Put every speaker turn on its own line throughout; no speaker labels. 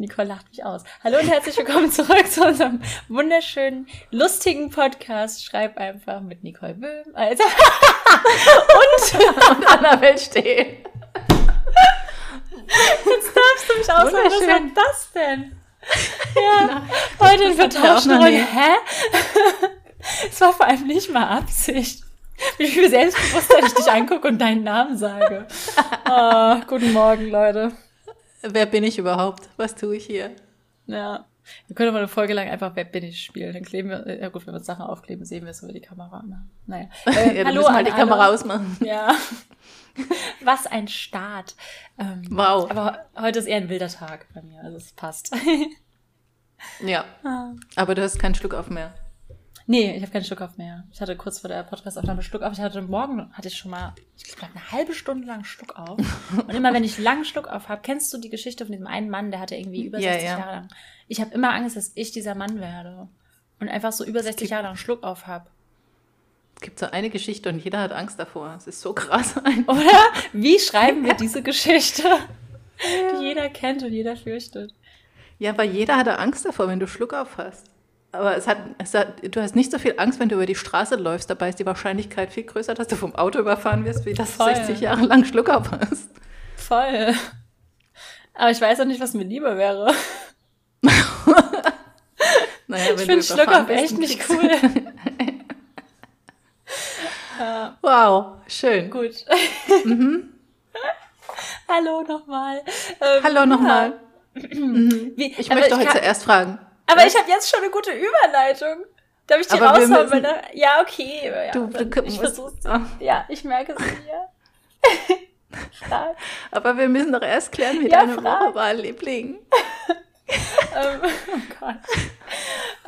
Nicole lacht mich aus. Hallo und herzlich willkommen zurück zu unserem wunderschönen, lustigen Podcast. Schreib einfach mit Nicole Böhm. Also
und, und Annabel Steh.
Jetzt darfst du mich aussagen, was war das denn? Ja, heute in vertauschten Rollen. Hä? Es war vor allem nicht mal Absicht. Wie viel Selbstbewusstsein ich dich angucke und deinen Namen sage. Oh, guten Morgen, Leute.
Wer bin ich überhaupt? Was tue ich hier?
Ja. Wir können mal eine Folge lang einfach Wer bin ich spielen. Dann kleben wir, ja gut, wenn wir uns Sachen aufkleben, sehen wir es über die Kamera. Ne? Naja.
Äh, ja, hallo, mal die Kamera ausmachen.
Ja. Was ein Start.
Ähm, wow.
Aber heute ist eher ein wilder Tag bei mir, also es passt.
ja. Ah. Aber du hast keinen Schluck auf mehr.
Nee, ich habe keinen Schluck auf mehr. Ich hatte kurz vor der Podcast-Aufnahme Schluck auf. Ich hatte morgen, hatte ich schon mal, ich glaube, eine halbe Stunde lang Schluck auf. Und immer, wenn ich lang Schluck auf habe, kennst du die Geschichte von diesem einen Mann, der hatte irgendwie über 60 ja, ja. Jahre lang. Ich habe immer Angst, dass ich dieser Mann werde. Und einfach so über 60 Jahre lang Schluck auf habe.
Es gibt so eine Geschichte und jeder hat Angst davor. Es ist so krass.
Oder? Wie schreiben wir diese Geschichte, die jeder kennt und jeder fürchtet?
Ja, weil jeder hatte Angst davor, wenn du Schluck auf hast. Aber es hat, es hat, du hast nicht so viel Angst, wenn du über die Straße läufst. Dabei ist die Wahrscheinlichkeit viel größer, dass du vom Auto überfahren wirst, wie dass du 60 Jahre lang Schluck auf hast.
Voll. Aber ich weiß auch nicht, was mir lieber wäre. naja, ich finde Schluck auf echt nicht cool.
wow, schön.
Gut. Mhm. Hallo nochmal.
Ähm, Hallo nochmal. Ja. Mhm. ich möchte heute zuerst fragen.
Aber ich habe jetzt schon eine gute Überleitung. Darf ich die Aber raushauen? Müssen? Ja, okay. Ja, du, du ich versuch's. Oh. Ja, ich merke es hier.
Aber wir müssen doch erst klären, wie ja, deine frag. Woche war, Liebling.
Ähm, oh Gott.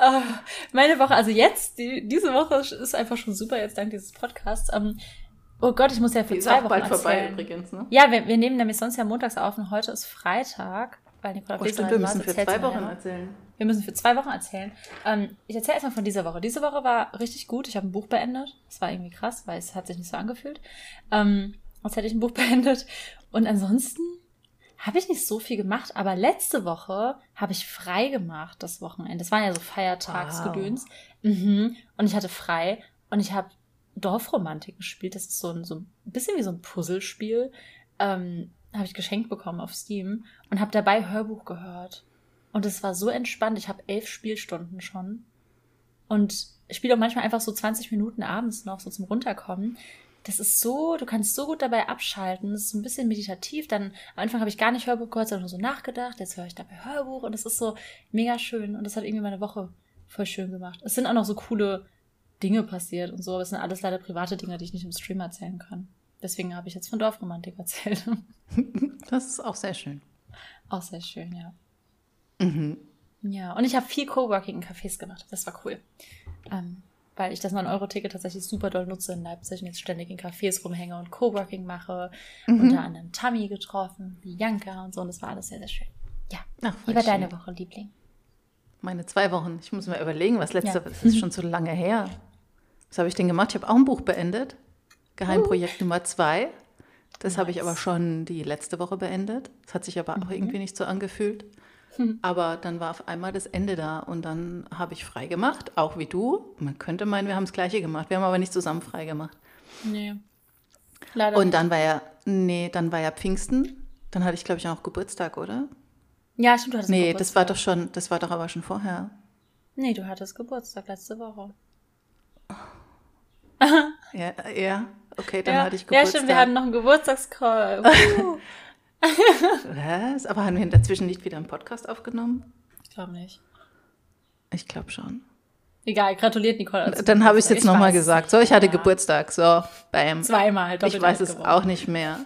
Oh, meine Woche, also jetzt, die, diese Woche ist einfach schon super, jetzt dank dieses Podcasts. Um, oh Gott, ich muss ja für die zwei Wochen bald erzählen. vorbei übrigens, ne? Ja, wir, wir nehmen nämlich sonst ja montags auf und heute ist Freitag weil Nicola
oh, stimmt, wir müssen für zwei Wochen erzählen.
Wir müssen für zwei Wochen erzählen. Ähm, ich erzähle erstmal von dieser Woche. Diese Woche war richtig gut. Ich habe ein Buch beendet. Das war irgendwie krass, weil es hat sich nicht so angefühlt. Ähm, als hätte ich ein Buch beendet. Und ansonsten habe ich nicht so viel gemacht, aber letzte Woche habe ich frei gemacht, das Wochenende. Das waren ja so Feiertagsgedöns. Wow. Mhm. Und ich hatte frei und ich habe Dorfromantik gespielt. Das ist so ein, so ein bisschen wie so ein Puzzlespiel. Ähm, habe ich geschenkt bekommen auf Steam und habe dabei Hörbuch gehört. Und es war so entspannt. Ich habe elf Spielstunden schon. Und ich spiele auch manchmal einfach so 20 Minuten abends noch, so zum Runterkommen. Das ist so, du kannst so gut dabei abschalten. Das ist so ein bisschen meditativ. Dann am Anfang habe ich gar nicht Hörbuch gehört, sondern nur so nachgedacht. Jetzt höre ich dabei Hörbuch und es ist so mega schön. Und das hat irgendwie meine Woche voll schön gemacht. Es sind auch noch so coole Dinge passiert und so, aber es sind alles leider private Dinge, die ich nicht im Stream erzählen kann. Deswegen habe ich jetzt von Dorfromantik erzählt.
Das ist auch sehr schön.
Auch sehr schön, ja. Mhm. Ja, und ich habe viel Coworking in Cafés gemacht. Das war cool. Ähm, weil ich das 9-Euro-Ticket tatsächlich super doll nutze in Leipzig und jetzt ständig in Cafés rumhänge und Coworking mache. Mhm. Unter anderem Tammy getroffen, Bianca und so. Und das war alles sehr, sehr schön. Ja. Ach, Wie war schön. deine Woche, Liebling?
Meine zwei Wochen. Ich muss mir überlegen, was letzte ja. Das ist schon so lange her. Was habe ich denn gemacht? Ich habe auch ein Buch beendet. Geheimprojekt uh. Nummer zwei. Das nice. habe ich aber schon die letzte Woche beendet. Das hat sich aber mhm. auch irgendwie nicht so angefühlt. Hm. Aber dann war auf einmal das Ende da und dann habe ich frei gemacht, auch wie du. Man könnte meinen, wir haben das Gleiche gemacht. Wir haben aber nicht zusammen frei gemacht.
Nee.
Leider und dann war ja, nee, dann war ja Pfingsten. Dann hatte ich, glaube ich, auch Geburtstag, oder?
Ja, stimmt, du hattest
Nee, Geburtstag. das war doch schon, das war doch aber schon vorher.
Nee, du hattest Geburtstag letzte Woche.
ja, ja, okay, dann ja. hatte ich Geburtstag.
Ja, stimmt, wir hatten noch einen Geburtstagscall. Uh.
Was? Aber haben wir dazwischen nicht wieder einen Podcast aufgenommen?
Ich glaube nicht.
Ich glaube schon.
Egal, gratuliert Nicole.
Dann habe ich es jetzt nochmal gesagt. So, ich hatte ja. Geburtstag. So, bam.
Zweimal.
Ich weiß es geworden. auch nicht mehr.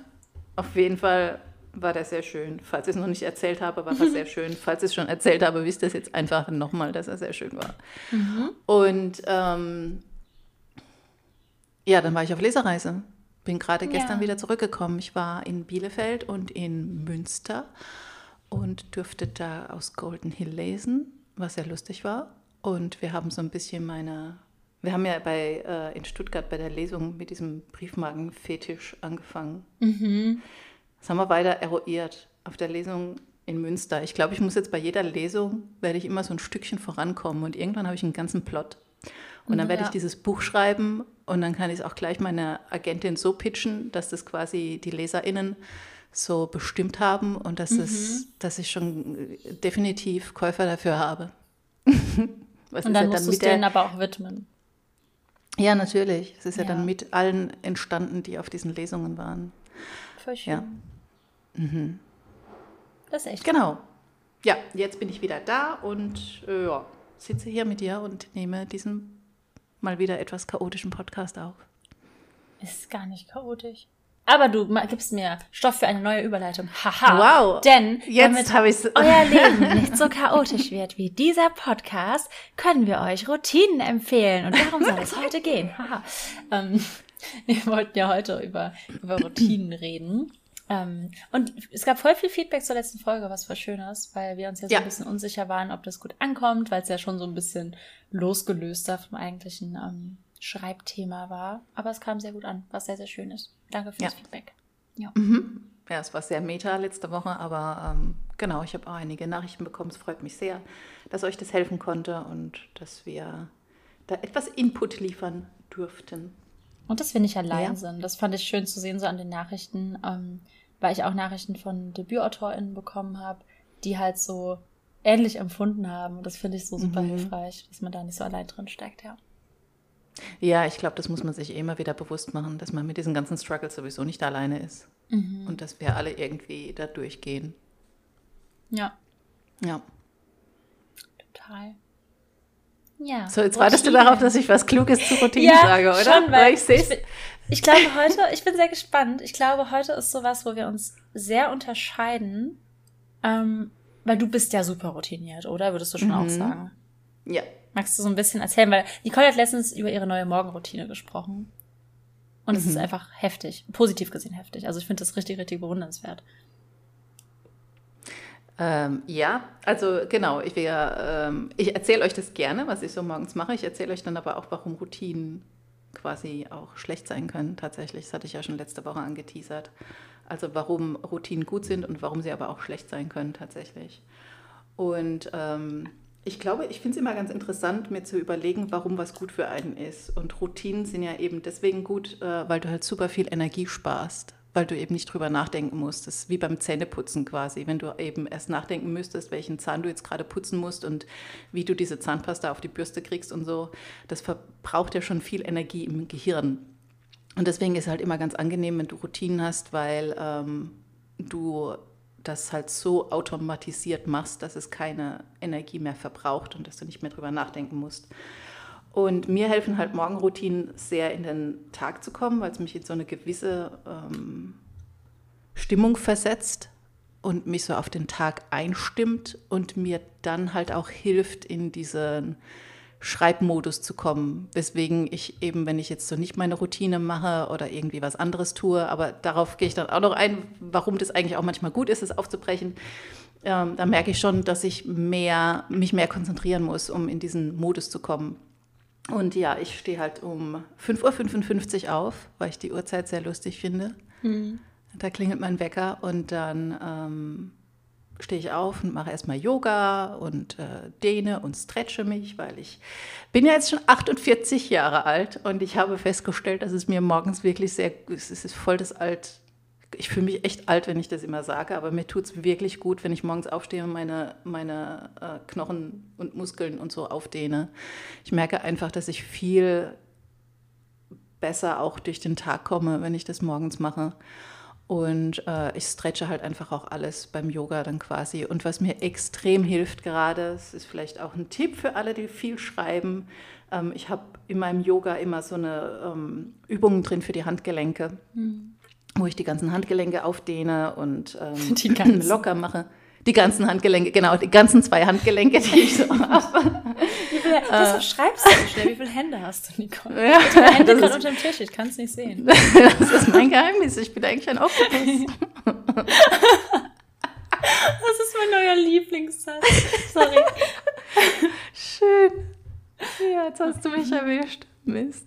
Auf jeden Fall war das sehr schön. Falls ich es noch nicht erzählt habe, war das sehr schön. Falls ich es schon erzählt habe, wisst ihr es jetzt einfach nochmal, dass er sehr schön war. Mhm. Und ähm, ja, dann war ich auf Lesereise. Bin gerade gestern ja. wieder zurückgekommen. Ich war in Bielefeld und in Münster und durfte da aus Golden Hill lesen, was sehr lustig war. Und wir haben so ein bisschen meine, wir haben ja bei, äh, in Stuttgart bei der Lesung mit diesem Briefmarkenfetisch angefangen. Mhm. Das haben wir weiter eruiert. Auf der Lesung in Münster. Ich glaube, ich muss jetzt bei jeder Lesung, werde ich immer so ein Stückchen vorankommen und irgendwann habe ich einen ganzen Plot. Und dann werde ja. ich dieses Buch schreiben und dann kann ich es auch gleich meiner Agentin so pitchen, dass das quasi die LeserInnen so bestimmt haben und dass, mhm. es, dass ich schon definitiv Käufer dafür habe.
und dann ja musst du es denen aber auch widmen.
Ja, natürlich. Es ist ja. ja. dann mit allen entstanden, die auf diesen Lesungen waren.
Voll schön. Ja. Mhm. Das ist echt
Genau. Ja, jetzt bin ich wieder da und äh, ja, sitze hier mit dir und nehme diesen mal wieder etwas chaotischen Podcast auf.
Ist gar nicht chaotisch. Aber du gibst mir Stoff für eine neue Überleitung. Haha.
Wow.
Denn
jetzt habe ich
euer Leben nicht so chaotisch wird wie dieser Podcast, können wir euch Routinen empfehlen. Und darum soll es heute gehen. Haha. Ähm, wir wollten ja heute über, über Routinen reden. Ähm, und es gab voll viel Feedback zur letzten Folge, was voll schön ist, weil wir uns ja so ja. ein bisschen unsicher waren, ob das gut ankommt, weil es ja schon so ein bisschen losgelöster vom eigentlichen ähm, Schreibthema war. Aber es kam sehr gut an, was sehr, sehr schön ist. Danke fürs ja. Feedback.
Ja. Mhm. ja, es war sehr meta letzte Woche, aber ähm, genau, ich habe auch einige Nachrichten bekommen. Es freut mich sehr, dass euch das helfen konnte und dass wir da etwas Input liefern durften.
Und dass wir nicht allein ja. sind. Das fand ich schön zu sehen, so an den Nachrichten, ähm, weil ich auch Nachrichten von DebütautorInnen bekommen habe, die halt so ähnlich empfunden haben. Und das finde ich so super mhm. hilfreich, dass man da nicht so allein drin steckt, ja.
Ja, ich glaube, das muss man sich eh immer wieder bewusst machen, dass man mit diesen ganzen Struggles sowieso nicht alleine ist. Mhm. Und dass wir alle irgendwie da durchgehen.
Ja.
Ja.
Total. Ja.
So, jetzt Routine. wartest du darauf, dass ich was Kluges zu Routinen ja, sage, oder?
Schon, weil, weil ich sehe ich, ich glaube heute, ich bin sehr gespannt. Ich glaube, heute ist sowas, wo wir uns sehr unterscheiden. Ähm, weil du bist ja super routiniert, oder? Würdest du schon mhm. auch sagen?
Ja,
Magst du so ein bisschen erzählen? Weil Nicole hat letztens über ihre neue Morgenroutine gesprochen. Und mhm. es ist mhm. einfach heftig, positiv gesehen heftig. Also ich finde das richtig, richtig bewundernswert.
Ähm, ja, also genau, ich, ähm, ich erzähle euch das gerne, was ich so morgens mache. Ich erzähle euch dann aber auch, warum Routinen quasi auch schlecht sein können. Tatsächlich, das hatte ich ja schon letzte Woche angeteasert. Also warum Routinen gut sind und warum sie aber auch schlecht sein können tatsächlich. Und ähm, ich glaube, ich finde es immer ganz interessant, mir zu überlegen, warum was gut für einen ist. Und Routinen sind ja eben deswegen gut, äh, weil du halt super viel Energie sparst, weil du eben nicht drüber nachdenken musst. Das ist wie beim Zähneputzen quasi. Wenn du eben erst nachdenken müsstest, welchen Zahn du jetzt gerade putzen musst und wie du diese Zahnpasta auf die Bürste kriegst und so, das verbraucht ja schon viel Energie im Gehirn. Und deswegen ist es halt immer ganz angenehm, wenn du Routinen hast, weil ähm, du das halt so automatisiert machst, dass es keine Energie mehr verbraucht und dass du nicht mehr drüber nachdenken musst. Und mir helfen halt Morgenroutinen sehr in den Tag zu kommen, weil es mich in so eine gewisse ähm, Stimmung versetzt und mich so auf den Tag einstimmt und mir dann halt auch hilft, in diesen Schreibmodus zu kommen. Weswegen ich eben, wenn ich jetzt so nicht meine Routine mache oder irgendwie was anderes tue, aber darauf gehe ich dann auch noch ein, warum das eigentlich auch manchmal gut ist, es aufzubrechen. Ähm, da merke ich schon, dass ich mehr, mich mehr konzentrieren muss, um in diesen Modus zu kommen. Und ja, ich stehe halt um 5.55 Uhr auf, weil ich die Uhrzeit sehr lustig finde. Mhm. Da klingelt mein Wecker und dann ähm, stehe ich auf und mache erstmal Yoga und äh, dehne und stretche mich, weil ich bin ja jetzt schon 48 Jahre alt und ich habe festgestellt, dass es mir morgens wirklich sehr, es ist voll das alt, ich fühle mich echt alt, wenn ich das immer sage, aber mir tut es wirklich gut, wenn ich morgens aufstehe und meine, meine äh, Knochen und Muskeln und so aufdehne. Ich merke einfach, dass ich viel besser auch durch den Tag komme, wenn ich das morgens mache. Und äh, ich stretche halt einfach auch alles beim Yoga dann quasi. Und was mir extrem hilft gerade, das ist vielleicht auch ein Tipp für alle, die viel schreiben. Ähm, ich habe in meinem Yoga immer so eine ähm, Übungen drin für die Handgelenke, mhm. Wo ich die ganzen Handgelenke aufdehne und ähm, locker mache. Die ganzen Handgelenke, genau, die ganzen zwei Handgelenke, die ich so habe.
Deshalb äh, schreibst du so schnell. Wie viele Hände hast du, Nicole? Ja, habe Hände gerade unter dem Tisch, ich kann es nicht sehen.
das ist mein Geheimnis. Ich bin eigentlich ein Oktopus.
das ist mein neuer Lieblingssatz. Sorry.
Schön. Ja, jetzt hast du mich erwischt. Mist.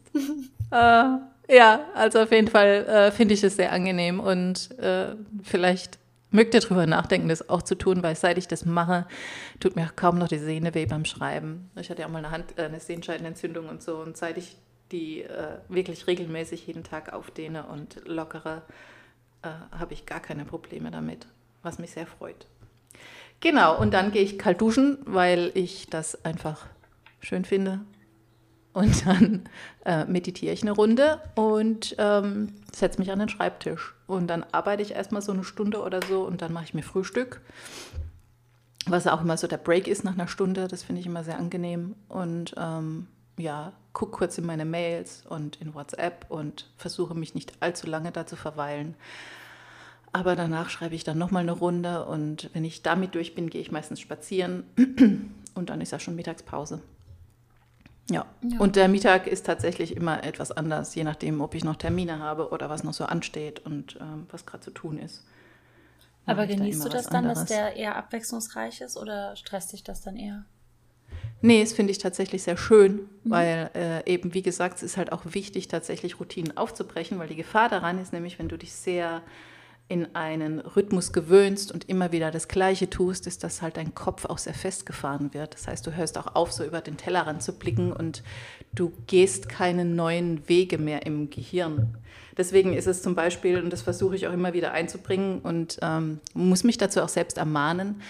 Uh, ja, also auf jeden Fall uh, finde ich es sehr angenehm und uh, vielleicht mögt darüber nachdenken, das auch zu tun, weil seit ich das mache, tut mir kaum noch die Sehne weh beim Schreiben. Ich hatte ja auch mal eine, Hand, äh, eine Sehenscheidenentzündung und so und seit ich die äh, wirklich regelmäßig jeden Tag aufdehne und lockere, äh, habe ich gar keine Probleme damit, was mich sehr freut. Genau, und dann gehe ich kalt duschen, weil ich das einfach schön finde. Und dann äh, meditiere ich eine Runde und ähm, setze mich an den Schreibtisch. Und dann arbeite ich erstmal so eine Stunde oder so und dann mache ich mir Frühstück. Was auch immer so der Break ist nach einer Stunde, das finde ich immer sehr angenehm. Und ähm, ja, gucke kurz in meine Mails und in WhatsApp und versuche mich nicht allzu lange da zu verweilen. Aber danach schreibe ich dann nochmal eine Runde und wenn ich damit durch bin, gehe ich meistens spazieren und dann ist ja schon Mittagspause. Ja. ja. und der Mittag ist tatsächlich immer etwas anders, je nachdem, ob ich noch Termine habe oder was noch so ansteht und ähm, was gerade zu tun ist.
Aber genießt da du das dann, anderes. dass der eher abwechslungsreich ist oder stresst dich das dann eher?
Nee, das finde ich tatsächlich sehr schön, mhm. weil äh, eben, wie gesagt, es ist halt auch wichtig, tatsächlich Routinen aufzubrechen, weil die Gefahr daran ist nämlich, wenn du dich sehr in einen Rhythmus gewöhnst und immer wieder das Gleiche tust, ist, dass halt dein Kopf auch sehr festgefahren wird. Das heißt, du hörst auch auf, so über den Tellerrand zu blicken und du gehst keine neuen Wege mehr im Gehirn. Deswegen ist es zum Beispiel, und das versuche ich auch immer wieder einzubringen und ähm, muss mich dazu auch selbst ermahnen,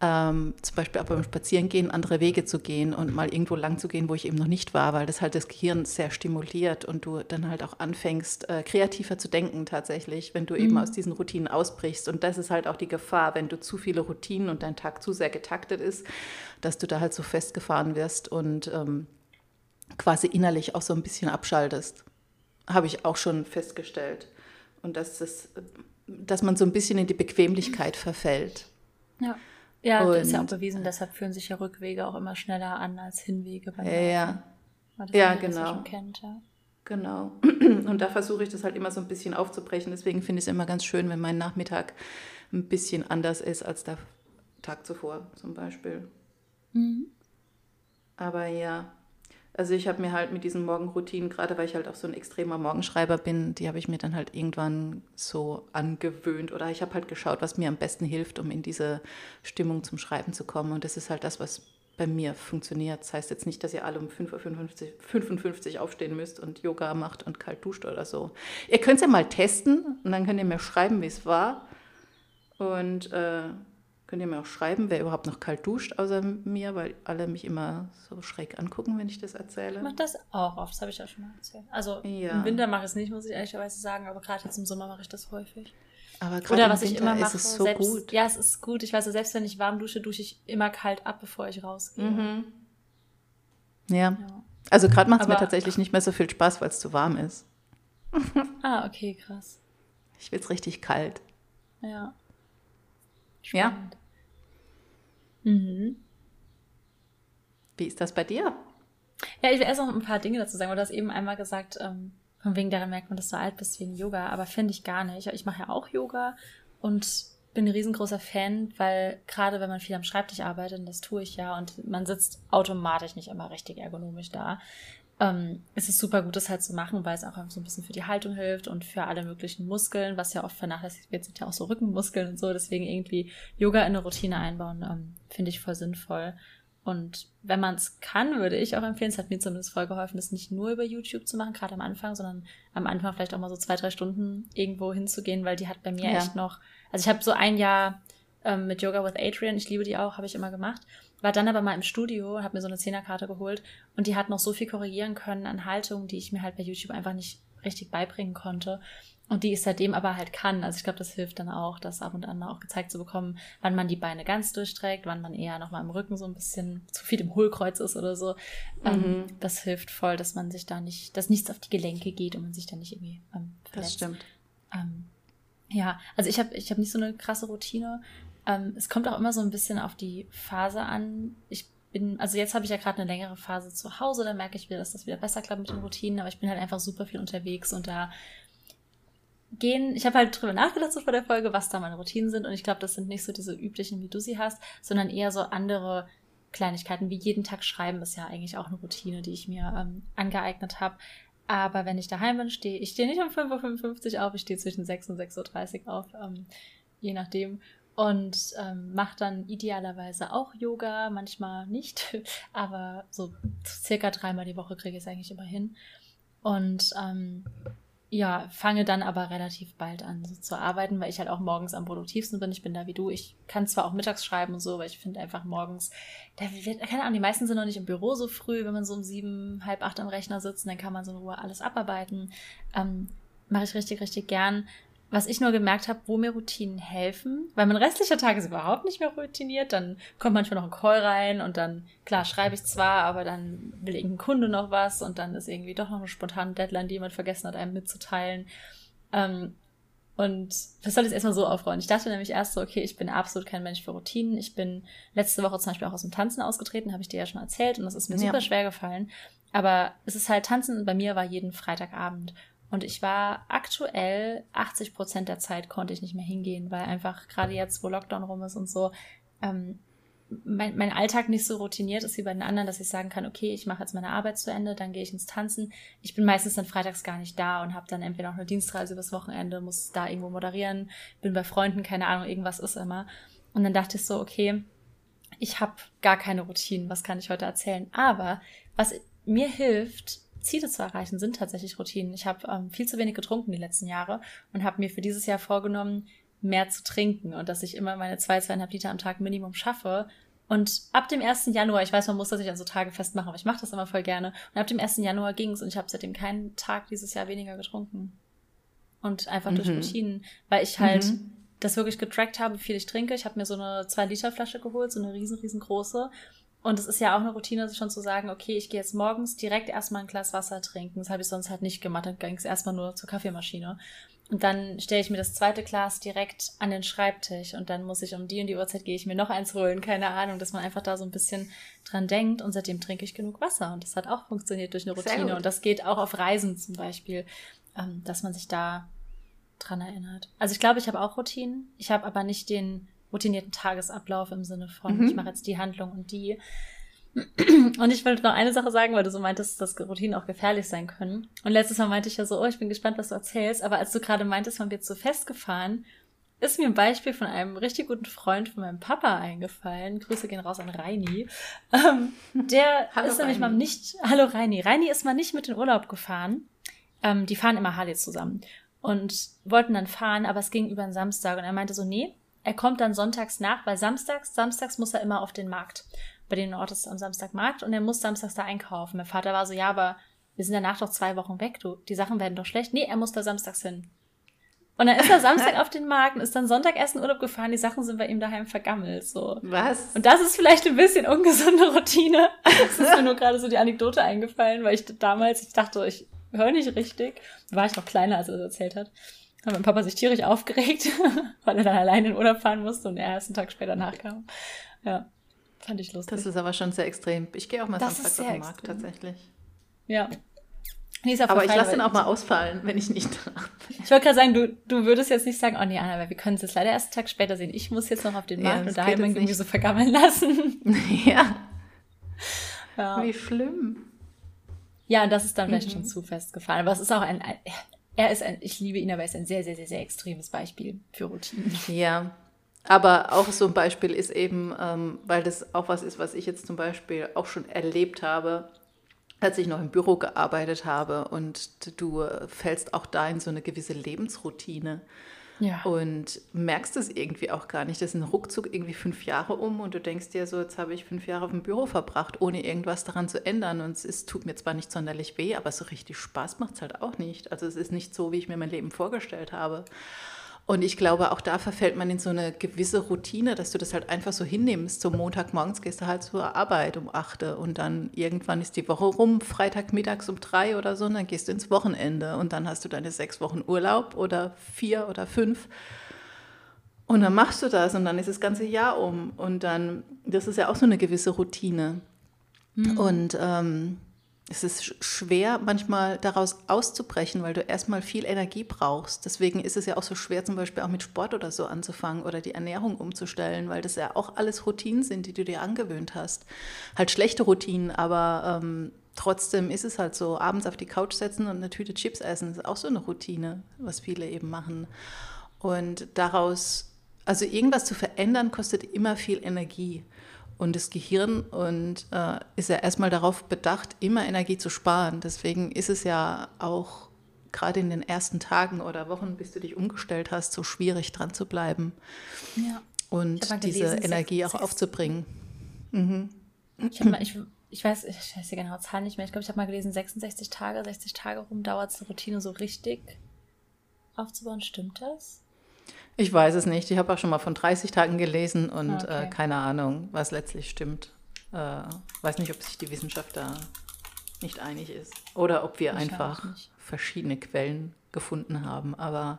ähm, zum Beispiel auch beim Spazierengehen andere Wege zu gehen und mal irgendwo lang zu gehen, wo ich eben noch nicht war, weil das halt das Gehirn sehr stimuliert und du dann halt auch anfängst, äh, kreativer zu denken tatsächlich, wenn du mhm. eben aus diesen Routinen ausbrichst. Und das ist halt auch die Gefahr, wenn du zu viele Routinen und dein Tag zu sehr getaktet ist, dass du da halt so festgefahren wirst und ähm, quasi innerlich auch so ein bisschen abschaltest. Habe ich auch schon festgestellt. Und dass, das, dass man so ein bisschen in die Bequemlichkeit verfällt.
Ja. Ja, und, das ist ja auch bewiesen, deshalb fühlen sich ja Rückwege auch immer schneller an als Hinwege
beim Ja, ja genau. Kennt, ja. Genau. Und da versuche ich das halt immer so ein bisschen aufzubrechen. Deswegen finde ich es immer ganz schön, wenn mein Nachmittag ein bisschen anders ist als der Tag zuvor zum Beispiel. Mhm. Aber ja, also ich habe mir halt mit diesen Morgenroutinen, gerade weil ich halt auch so ein extremer Morgenschreiber bin, die habe ich mir dann halt irgendwann so angewöhnt oder ich habe halt geschaut, was mir am besten hilft, um in diese Stimmung zum Schreiben zu kommen. Und das ist halt das, was bei mir funktioniert. Das heißt jetzt nicht, dass ihr alle um 5.55 Uhr 55 aufstehen müsst und Yoga macht und kalt duscht oder so. Ihr könnt es ja mal testen und dann könnt ihr mir schreiben, wie es war. Und äh, Könnt ihr mir auch schreiben, wer überhaupt noch kalt duscht außer mir, weil alle mich immer so schräg angucken, wenn ich das erzähle.
Ich mache das auch oft, das habe ich auch schon mal erzählt. Also ja. im Winter mache ich es nicht, muss ich ehrlicherweise sagen, aber gerade jetzt im Sommer mache ich das häufig. Aber gerade Oder was Winter ich immer mache, ist es so selbst, gut. Ja, es ist gut. Ich weiß, selbst wenn ich warm dusche, dusche ich immer kalt ab, bevor ich rausgehe. Mhm.
Ja. ja. Also gerade macht es mir tatsächlich nicht mehr so viel Spaß, weil es zu warm ist.
ah, okay, krass.
Ich will es richtig kalt.
Ja.
Spannend. Ja. Mhm. Wie ist das bei dir?
Ja, ich will erst noch ein paar Dinge dazu sagen, du hast eben einmal gesagt, ähm, von wegen daran merkt man, dass du alt bist wegen Yoga, aber finde ich gar nicht. Ich mache ja auch Yoga und bin ein riesengroßer Fan, weil gerade wenn man viel am Schreibtisch arbeitet, und das tue ich ja, und man sitzt automatisch nicht immer richtig ergonomisch da, ähm, es ist super gut, das halt zu machen, weil es auch so ein bisschen für die Haltung hilft und für alle möglichen Muskeln, was ja oft vernachlässigt wird, sind ja auch so Rückenmuskeln und so. Deswegen irgendwie Yoga in eine Routine einbauen, ähm, finde ich voll sinnvoll. Und wenn man es kann, würde ich auch empfehlen, es hat mir zumindest voll geholfen, das nicht nur über YouTube zu machen, gerade am Anfang, sondern am Anfang vielleicht auch mal so zwei, drei Stunden irgendwo hinzugehen, weil die hat bei mir ja. echt noch, also ich habe so ein Jahr ähm, mit Yoga with Adrian, ich liebe die auch, habe ich immer gemacht. War dann aber mal im Studio, habe mir so eine Zehnerkarte geholt und die hat noch so viel korrigieren können an Haltungen, die ich mir halt bei YouTube einfach nicht richtig beibringen konnte. Und die ich seitdem aber halt kann. Also ich glaube, das hilft dann auch, das ab und an auch gezeigt zu bekommen, wann man die Beine ganz durchträgt, wann man eher nochmal im Rücken so ein bisschen zu viel im Hohlkreuz ist oder so. Ähm, mhm. Das hilft voll, dass man sich da nicht, dass nichts auf die Gelenke geht und man sich da nicht irgendwie ähm,
verletzt. Das stimmt.
Ähm, ja, also ich habe ich hab nicht so eine krasse Routine. Ähm, es kommt auch immer so ein bisschen auf die Phase an. Ich bin, also jetzt habe ich ja gerade eine längere Phase zu Hause, da merke ich wieder, dass das wieder besser klappt mit den Routinen, aber ich bin halt einfach super viel unterwegs und da gehen, ich habe halt drüber nachgedacht so vor der Folge, was da meine Routinen sind und ich glaube, das sind nicht so diese üblichen, wie du sie hast, sondern eher so andere Kleinigkeiten, wie jeden Tag schreiben ist ja eigentlich auch eine Routine, die ich mir ähm, angeeignet habe. Aber wenn ich daheim bin, stehe ich stehe nicht um 5.55 Uhr auf, ich stehe zwischen 6 und 6.30 Uhr auf. Ähm, je nachdem. Und ähm, mache dann idealerweise auch Yoga, manchmal nicht, aber so circa dreimal die Woche kriege ich es eigentlich immer hin. Und ähm, ja, fange dann aber relativ bald an so zu arbeiten, weil ich halt auch morgens am produktivsten bin. Ich bin da wie du. Ich kann zwar auch mittags schreiben und so, aber ich finde einfach morgens, da wird, keine Ahnung, die meisten sind noch nicht im Büro so früh, wenn man so um sieben, halb acht am Rechner sitzt, dann kann man so in Ruhe alles abarbeiten. Ähm, Mache ich richtig, richtig gern was ich nur gemerkt habe, wo mir Routinen helfen, weil mein restlicher Tag ist überhaupt nicht mehr routiniert, dann kommt manchmal noch ein Call rein und dann, klar, schreibe ich zwar, aber dann will irgendein Kunde noch was und dann ist irgendwie doch noch eine spontane Deadline, die jemand vergessen hat, einem mitzuteilen. Ähm, und das soll ich erstmal so aufräumen. Ich dachte nämlich erst so, okay, ich bin absolut kein Mensch für Routinen. Ich bin letzte Woche zum Beispiel auch aus dem Tanzen ausgetreten, habe ich dir ja schon erzählt und das ist mir ja. super schwer gefallen. Aber es ist halt, Tanzen bei mir war jeden Freitagabend. Und ich war aktuell 80 Prozent der Zeit konnte ich nicht mehr hingehen, weil einfach gerade jetzt, wo Lockdown rum ist und so, ähm, mein, mein Alltag nicht so routiniert ist wie bei den anderen, dass ich sagen kann, okay, ich mache jetzt meine Arbeit zu Ende, dann gehe ich ins Tanzen. Ich bin meistens dann freitags gar nicht da und habe dann entweder noch eine Dienstreise übers Wochenende, muss da irgendwo moderieren, bin bei Freunden, keine Ahnung, irgendwas ist immer. Und dann dachte ich so, okay, ich habe gar keine Routinen, was kann ich heute erzählen? Aber was mir hilft, Ziele zu erreichen, sind tatsächlich Routinen. Ich habe ähm, viel zu wenig getrunken die letzten Jahre und habe mir für dieses Jahr vorgenommen, mehr zu trinken und dass ich immer meine zwei, zweieinhalb Liter am Tag Minimum schaffe. Und ab dem 1. Januar, ich weiß, man muss das nicht an so Tage festmachen, aber ich mache das immer voll gerne. Und ab dem 1. Januar ging's und ich habe seitdem keinen Tag dieses Jahr weniger getrunken. Und einfach mhm. durch Routinen, weil ich halt mhm. das wirklich getrackt habe, wie viel ich trinke. Ich habe mir so eine 2-Liter-Flasche geholt, so eine riesen, riesengroße. Und es ist ja auch eine Routine, schon zu sagen, okay, ich gehe jetzt morgens direkt erstmal ein Glas Wasser trinken. Das habe ich sonst halt nicht gemacht. Dann ging es erstmal nur zur Kaffeemaschine. Und dann stelle ich mir das zweite Glas direkt an den Schreibtisch und dann muss ich um die und die Uhrzeit gehe ich mir noch eins holen. Keine Ahnung, dass man einfach da so ein bisschen dran denkt und seitdem trinke ich genug Wasser. Und das hat auch funktioniert durch eine Routine. Und das geht auch auf Reisen zum Beispiel, ähm, dass man sich da dran erinnert. Also ich glaube, ich habe auch Routinen. Ich habe aber nicht den routinierten Tagesablauf im Sinne von, mhm. ich mache jetzt die Handlung und die. Und ich wollte noch eine Sache sagen, weil du so meintest, dass Routinen auch gefährlich sein können. Und letztes Mal meinte ich ja so, oh, ich bin gespannt, was du erzählst. Aber als du gerade meintest, man wird so festgefahren, ist mir ein Beispiel von einem richtig guten Freund von meinem Papa eingefallen. Grüße gehen raus an Reini. Ähm, der Hallo ist nämlich Reini. mal nicht, hallo Reini. Reini ist mal nicht mit in Urlaub gefahren. Ähm, die fahren immer Harley zusammen und wollten dann fahren, aber es ging über einen Samstag und er meinte so, nee, er kommt dann sonntags nach, weil samstags, samstags muss er immer auf den Markt. Bei den Ort ist am Samstag Markt und er muss samstags da einkaufen. Mein Vater war so, ja, aber wir sind danach doch zwei Wochen weg, du, die Sachen werden doch schlecht. Nee, er muss da samstags hin. Und dann ist er Samstag auf den Markt und ist dann Sonntag erst in Urlaub gefahren. Die Sachen sind bei ihm daheim vergammelt. So.
Was?
Und das ist vielleicht ein bisschen ungesunde Routine. Es ist mir nur gerade so die Anekdote eingefallen, weil ich damals, ich dachte, ich höre nicht richtig. Da war ich noch kleiner, als er das erzählt hat hat mein Papa sich tierisch aufgeregt, weil er dann alleine in Urlaub fahren musste und er erst einen Tag später nachkam. Ja, fand ich lustig.
Das ist aber schon sehr extrem. Ich gehe auch mal samstags auf den Markt tatsächlich.
Ja.
Nee, aber ich lasse den auch mal ausfallen, wenn ich nicht darf.
Ich wollte gerade sagen, du, du würdest jetzt nicht sagen, oh nee, Anna, aber wir können es jetzt leider erst einen Tag später sehen. Ich muss jetzt noch auf den Markt ja, und daheim mein Gemüse vergammeln lassen.
ja. ja. Wie schlimm.
Ja, und das ist dann vielleicht mhm. schon zu festgefallen. Aber es ist auch ein, ein er ist ein, ich liebe ihn, aber er ist ein sehr, sehr, sehr, sehr extremes Beispiel für Routinen.
Ja, aber auch so ein Beispiel ist eben, ähm, weil das auch was ist, was ich jetzt zum Beispiel auch schon erlebt habe, als ich noch im Büro gearbeitet habe und du fällst auch da in so eine gewisse Lebensroutine. Ja. Und merkst es irgendwie auch gar nicht. Das sind ruckzuck irgendwie fünf Jahre um und du denkst dir so, jetzt habe ich fünf Jahre auf dem Büro verbracht, ohne irgendwas daran zu ändern. Und es tut mir zwar nicht sonderlich weh, aber so richtig Spaß macht es halt auch nicht. Also es ist nicht so, wie ich mir mein Leben vorgestellt habe. Und ich glaube, auch da verfällt man in so eine gewisse Routine, dass du das halt einfach so hinnimmst. So Montagmorgens gehst du halt zur Arbeit um 8 und dann irgendwann ist die Woche rum, Freitagmittags um 3 oder so, und dann gehst du ins Wochenende und dann hast du deine sechs Wochen Urlaub oder vier oder fünf. Und dann machst du das und dann ist das ganze Jahr um. Und dann, das ist ja auch so eine gewisse Routine. Mhm. Und ähm, es ist schwer, manchmal daraus auszubrechen, weil du erstmal viel Energie brauchst. Deswegen ist es ja auch so schwer, zum Beispiel auch mit Sport oder so anzufangen oder die Ernährung umzustellen, weil das ja auch alles Routinen sind, die du dir angewöhnt hast. Halt schlechte Routinen, aber ähm, trotzdem ist es halt so, abends auf die Couch setzen und eine Tüte Chips essen, ist auch so eine Routine, was viele eben machen. Und daraus also irgendwas zu verändern kostet immer viel Energie. Und das Gehirn und, äh, ist ja erstmal darauf bedacht, immer Energie zu sparen. Deswegen ist es ja auch gerade in den ersten Tagen oder Wochen, bis du dich umgestellt hast, so schwierig dran zu bleiben. Ja. Und diese gelesen, Energie 6, auch 6. aufzubringen. Mhm.
Ich, mal, ich, ich, weiß, ich weiß die genaue Zahl nicht mehr. Ich glaube, ich habe mal gelesen, 66 Tage, 60 Tage rum dauert es, eine Routine so richtig aufzubauen. Stimmt das?
Ich weiß es nicht. Ich habe auch schon mal von 30 Tagen gelesen und okay. äh, keine Ahnung, was letztlich stimmt. Äh, weiß nicht, ob sich die Wissenschaft da nicht einig ist oder ob wir ich einfach verschiedene Quellen gefunden haben. Aber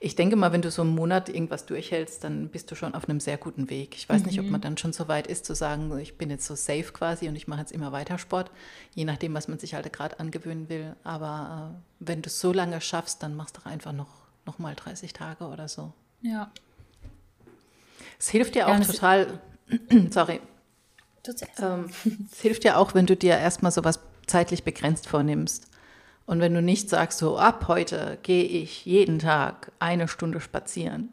ich denke mal, wenn du so einen Monat irgendwas durchhältst, dann bist du schon auf einem sehr guten Weg. Ich weiß mhm. nicht, ob man mhm. dann schon so weit ist zu sagen, ich bin jetzt so safe quasi und ich mache jetzt immer weiter Sport, je nachdem, was man sich halt gerade angewöhnen will. Aber äh, wenn du es so lange schaffst, dann machst du doch einfach noch, noch mal 30 Tage oder so.
Ja.
Es hilft dir auch ja, total, sorry. Ähm, es hilft dir auch, wenn du dir erstmal sowas zeitlich begrenzt vornimmst. Und wenn du nicht sagst, so ab heute gehe ich jeden Tag eine Stunde spazieren.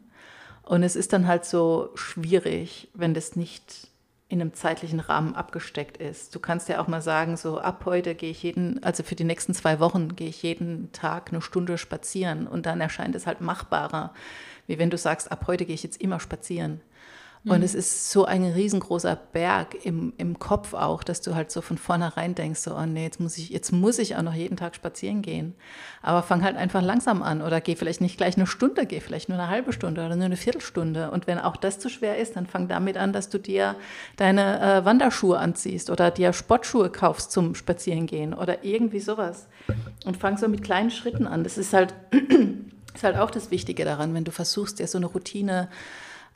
Und es ist dann halt so schwierig, wenn das nicht in einem zeitlichen Rahmen abgesteckt ist. Du kannst ja auch mal sagen, so ab heute gehe ich jeden, also für die nächsten zwei Wochen gehe ich jeden Tag eine Stunde spazieren und dann erscheint es halt machbarer, wie wenn du sagst, ab heute gehe ich jetzt immer spazieren. Und mhm. es ist so ein riesengroßer Berg im, im Kopf auch, dass du halt so von vornherein denkst, so, oh nee, jetzt muss ich, jetzt muss ich auch noch jeden Tag spazieren gehen. Aber fang halt einfach langsam an oder geh vielleicht nicht gleich eine Stunde, geh vielleicht nur eine halbe Stunde oder nur eine Viertelstunde. Und wenn auch das zu schwer ist, dann fang damit an, dass du dir deine äh, Wanderschuhe anziehst oder dir Sportschuhe kaufst zum Spazierengehen oder irgendwie sowas. Und fang so mit kleinen Schritten an. Das ist halt, ist halt auch das Wichtige daran, wenn du versuchst, dir so eine Routine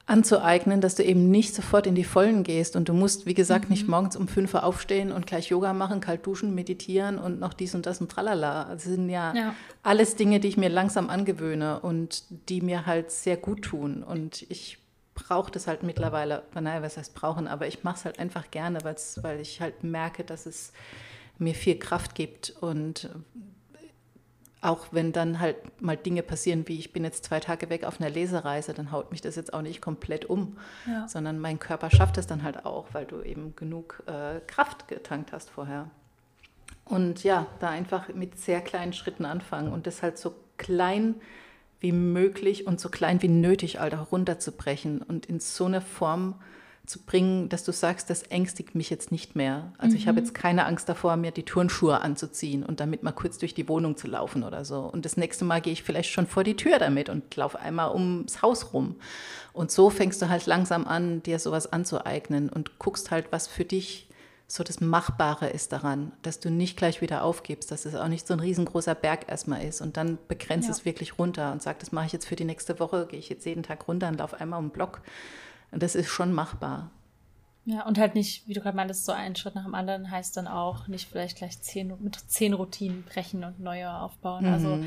anzueignen, dass du eben nicht sofort in die Vollen gehst und du musst, wie gesagt, mhm. nicht morgens um fünf Uhr aufstehen und gleich Yoga machen, kalt duschen, meditieren und noch dies und das und tralala. Das sind ja, ja, alles Dinge, die ich mir langsam angewöhne und die mir halt sehr gut tun und ich brauche das halt mittlerweile, naja, was heißt brauchen, aber ich mache es halt einfach gerne, weil ich halt merke, dass es mir viel Kraft gibt und auch wenn dann halt mal Dinge passieren, wie ich bin jetzt zwei Tage weg auf einer Lesereise, dann haut mich das jetzt auch nicht komplett um, ja. sondern mein Körper schafft es dann halt auch, weil du eben genug äh, Kraft getankt hast vorher. Und ja, da einfach mit sehr kleinen Schritten anfangen und das halt so klein wie möglich und so klein wie nötig, Alter, runterzubrechen und in so eine Form zu bringen, dass du sagst, das ängstigt mich jetzt nicht mehr. Also mhm. ich habe mhm. jetzt keine Angst davor, mir die Turnschuhe anzuziehen und damit mal kurz durch die Wohnung zu laufen oder so. Und das nächste Mal gehe ich vielleicht schon vor die Tür damit und laufe einmal ums Haus rum. Und so fängst du halt langsam an, dir sowas anzueignen und guckst halt, was für dich so das Machbare ist daran, dass du nicht gleich wieder aufgibst, dass es auch nicht so ein riesengroßer Berg erstmal ist und dann begrenzt ja. es wirklich runter und sagst, das mache ich jetzt für die nächste Woche, gehe ich jetzt jeden Tag runter und laufe einmal um den Block und das ist schon machbar.
Ja, und halt nicht, wie du gerade meintest, so ein Schritt nach dem anderen heißt dann auch nicht vielleicht gleich zehn, mit zehn Routinen brechen und neue aufbauen. Mhm. Also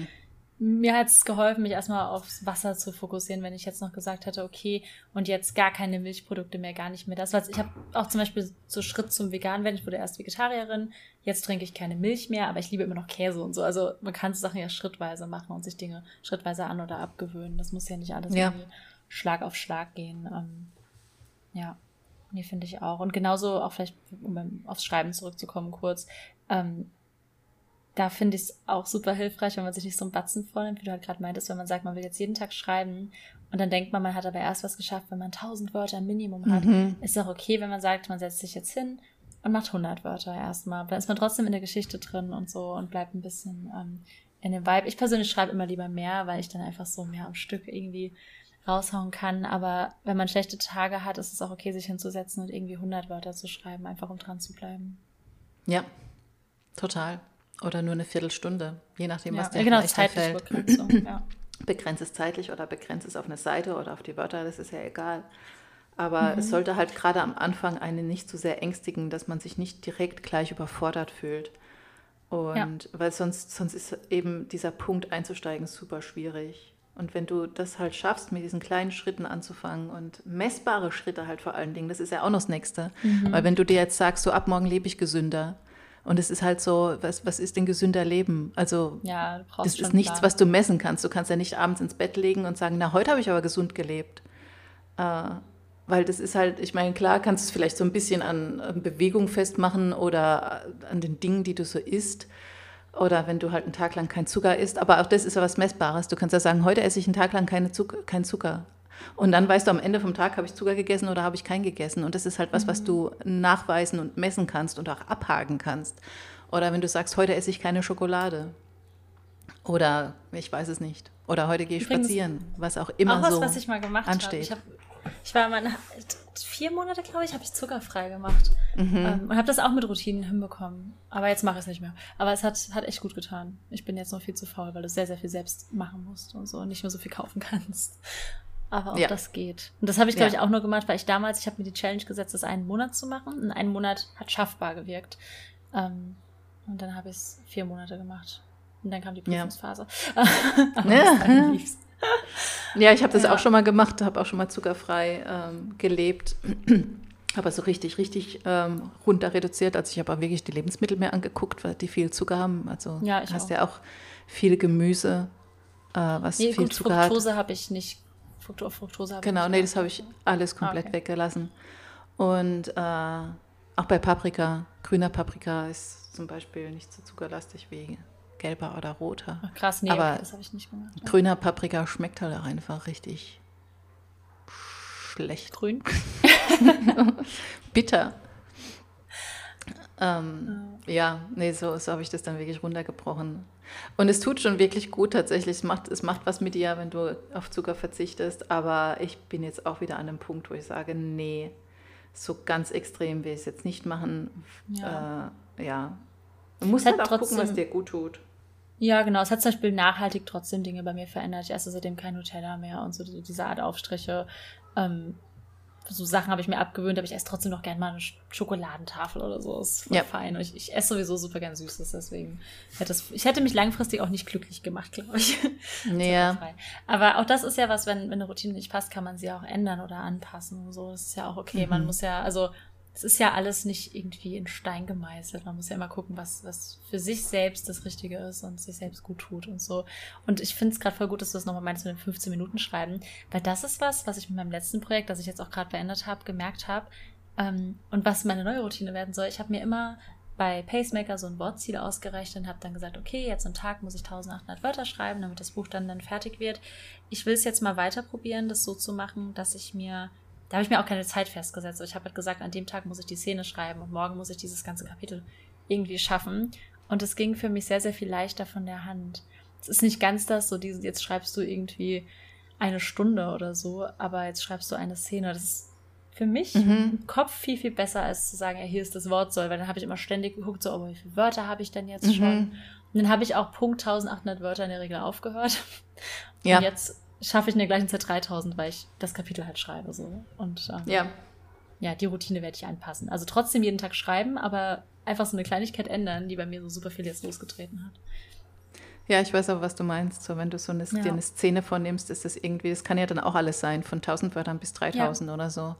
mir hat es geholfen, mich erstmal aufs Wasser zu fokussieren, wenn ich jetzt noch gesagt hätte, okay, und jetzt gar keine Milchprodukte mehr, gar nicht mehr das. Was ich habe auch zum Beispiel so Schritt zum Vegan werden. Ich wurde erst Vegetarierin, jetzt trinke ich keine Milch mehr, aber ich liebe immer noch Käse und so. Also man kann Sachen ja schrittweise machen und sich Dinge schrittweise an oder abgewöhnen. Das muss ja nicht alles ja. irgendwie Schlag auf Schlag gehen. Ja, nee, finde ich auch. Und genauso auch vielleicht, um aufs Schreiben zurückzukommen kurz, ähm, da finde ich es auch super hilfreich, wenn man sich nicht so einen Batzen vornimmt, wie du halt gerade meintest, wenn man sagt, man will jetzt jeden Tag schreiben und dann denkt man, man hat aber erst was geschafft, wenn man 1000 Wörter Minimum hat. Mhm. Ist auch okay, wenn man sagt, man setzt sich jetzt hin und macht 100 Wörter erstmal. Dann ist man trotzdem in der Geschichte drin und so und bleibt ein bisschen ähm, in dem Vibe. Ich persönlich schreibe immer lieber mehr, weil ich dann einfach so mehr am Stück irgendwie raushauen kann. Aber wenn man schlechte Tage hat, ist es auch okay, sich hinzusetzen und irgendwie 100 Wörter zu schreiben, einfach um dran zu bleiben.
Ja, total. Oder nur eine Viertelstunde, je nachdem, was ja, dir genau, fällt. ja. Begrenzt es zeitlich oder begrenzt es auf eine Seite oder auf die Wörter, das ist ja egal. Aber mhm. es sollte halt gerade am Anfang einen nicht zu sehr ängstigen, dass man sich nicht direkt gleich überfordert fühlt. Und ja. weil sonst, sonst ist eben dieser Punkt einzusteigen super schwierig. Und wenn du das halt schaffst, mit diesen kleinen Schritten anzufangen und messbare Schritte halt vor allen Dingen, das ist ja auch noch das Nächste. Mhm. Weil wenn du dir jetzt sagst, so ab morgen lebe ich gesünder, und es ist halt so, was, was ist denn gesünder Leben? Also ja, das ist nichts, Plan. was du messen kannst. Du kannst ja nicht abends ins Bett legen und sagen, na, heute habe ich aber gesund gelebt. Äh, weil das ist halt, ich meine, klar kannst du es vielleicht so ein bisschen an Bewegung festmachen oder an den Dingen, die du so isst. Oder wenn du halt einen Tag lang kein Zucker isst. Aber auch das ist ja was Messbares. Du kannst ja sagen, heute esse ich einen Tag lang keine Zucker, kein Zucker. Und dann weißt du am Ende vom Tag, habe ich Zucker gegessen oder habe ich keinen gegessen. Und das ist halt was, was du nachweisen und messen kannst und auch abhaken kannst. Oder wenn du sagst, heute esse ich keine Schokolade. Oder ich weiß es nicht. Oder heute gehe ich Übrigens, spazieren, was auch immer auch was, so
was ich mal gemacht
ansteht.
Hab. Ich, ich war mal vier Monate, glaube ich, habe ich zuckerfrei gemacht. Mhm. Ähm, und habe das auch mit Routinen hinbekommen. Aber jetzt mache ich es nicht mehr. Aber es hat, hat echt gut getan. Ich bin jetzt noch viel zu faul, weil du sehr, sehr viel selbst machen musst und so und nicht mehr so viel kaufen kannst. Aber auch ja. das geht. Und das habe ich, glaube ja. ich, auch nur gemacht, weil ich damals, ich habe mir die Challenge gesetzt, das einen Monat zu machen. Und einen Monat hat schaffbar gewirkt. Ähm, und dann habe ich es vier Monate gemacht. Und dann kam die Prüfungsphase.
Ja, ja ich habe das auch schon mal gemacht, habe auch schon mal zuckerfrei ähm, gelebt. Aber so richtig, richtig ähm, runter reduziert. Also ich habe auch wirklich die Lebensmittel mehr angeguckt, weil die viel Zucker haben. Also ja, hast auch. ja auch viel Gemüse, äh, was nee, viel gut, Zucker
Fructose habe ich nicht Fructo Fructose habe
Genau, nee, das habe ich alles komplett okay. weggelassen. Und äh, auch bei Paprika, grüner Paprika ist zum Beispiel nicht so zuckerlastig wie gelber oder roter.
Ach, krass, nee,
Aber
das habe ich nicht gemacht.
Ja. Grüner Paprika schmeckt halt auch einfach richtig schlecht.
Grün?
Bitter. Ähm, ja. ja, nee, so, so habe ich das dann wirklich runtergebrochen. Und es tut schon wirklich gut tatsächlich. Es macht, es macht was mit dir, wenn du auf Zucker verzichtest. Aber ich bin jetzt auch wieder an einem Punkt, wo ich sage, nee, so ganz extrem will ich es jetzt nicht machen. Ja. Äh, ja. Du musst halt auch trotzdem, gucken, was dir gut tut.
Ja, genau. Es hat zum Beispiel nachhaltig trotzdem Dinge bei mir verändert. Ich esse seitdem kein Nutella mehr und so diese Art Aufstriche. Ähm, so Sachen habe ich mir abgewöhnt, aber ich esse trotzdem noch gerne mal eine Schokoladentafel oder so. Ist voll ja. fein. Und ich, ich, esse sowieso super gern Süßes, deswegen hätte es, ich hätte mich langfristig auch nicht glücklich gemacht, glaube ich.
Ja.
aber auch das ist ja was, wenn, wenn eine Routine nicht passt, kann man sie auch ändern oder anpassen und so. Das ist ja auch okay. Mhm. Man muss ja, also es ist ja alles nicht irgendwie in Stein gemeißelt. Man muss ja immer gucken, was, was für sich selbst das Richtige ist und sich selbst gut tut und so. Und ich finde es gerade voll gut, dass du das nochmal meinst mit den 15 Minuten schreiben, weil das ist was, was ich mit meinem letzten Projekt, das ich jetzt auch gerade beendet habe, gemerkt habe ähm, und was meine neue Routine werden soll. Ich habe mir immer bei Pacemaker so ein Wortziel ausgerechnet und habe dann gesagt, okay, jetzt am Tag muss ich 1800 Wörter schreiben, damit das Buch dann dann fertig wird. Ich will es jetzt mal weiter probieren, das so zu machen, dass ich mir da habe ich mir auch keine Zeit festgesetzt. Ich habe halt gesagt, an dem Tag muss ich die Szene schreiben und morgen muss ich dieses ganze Kapitel irgendwie schaffen. Und es ging für mich sehr, sehr viel leichter von der Hand. Es ist nicht ganz das, so diese, jetzt schreibst du irgendwie eine Stunde oder so, aber jetzt schreibst du eine Szene. Das ist für mich mhm. im Kopf viel, viel besser, als zu sagen, ja, hier ist das Wort soll, weil dann habe ich immer ständig geguckt, so, oh, wie viele Wörter habe ich denn jetzt mhm. schon? Und dann habe ich auch Punkt 1800 Wörter in der Regel aufgehört. Ja. Und jetzt schaffe ich in der gleichen Zeit 3000, weil ich das Kapitel halt schreibe. So. Und ähm, ja. ja, die Routine werde ich anpassen. Also trotzdem jeden Tag schreiben, aber einfach so eine Kleinigkeit ändern, die bei mir so super viel jetzt losgetreten hat.
Ja, ich weiß aber, was du meinst. So, wenn du so eine, ja. dir eine Szene vornimmst, ist das irgendwie, das kann ja dann auch alles sein, von 1000 Wörtern bis 3000 ja. oder so.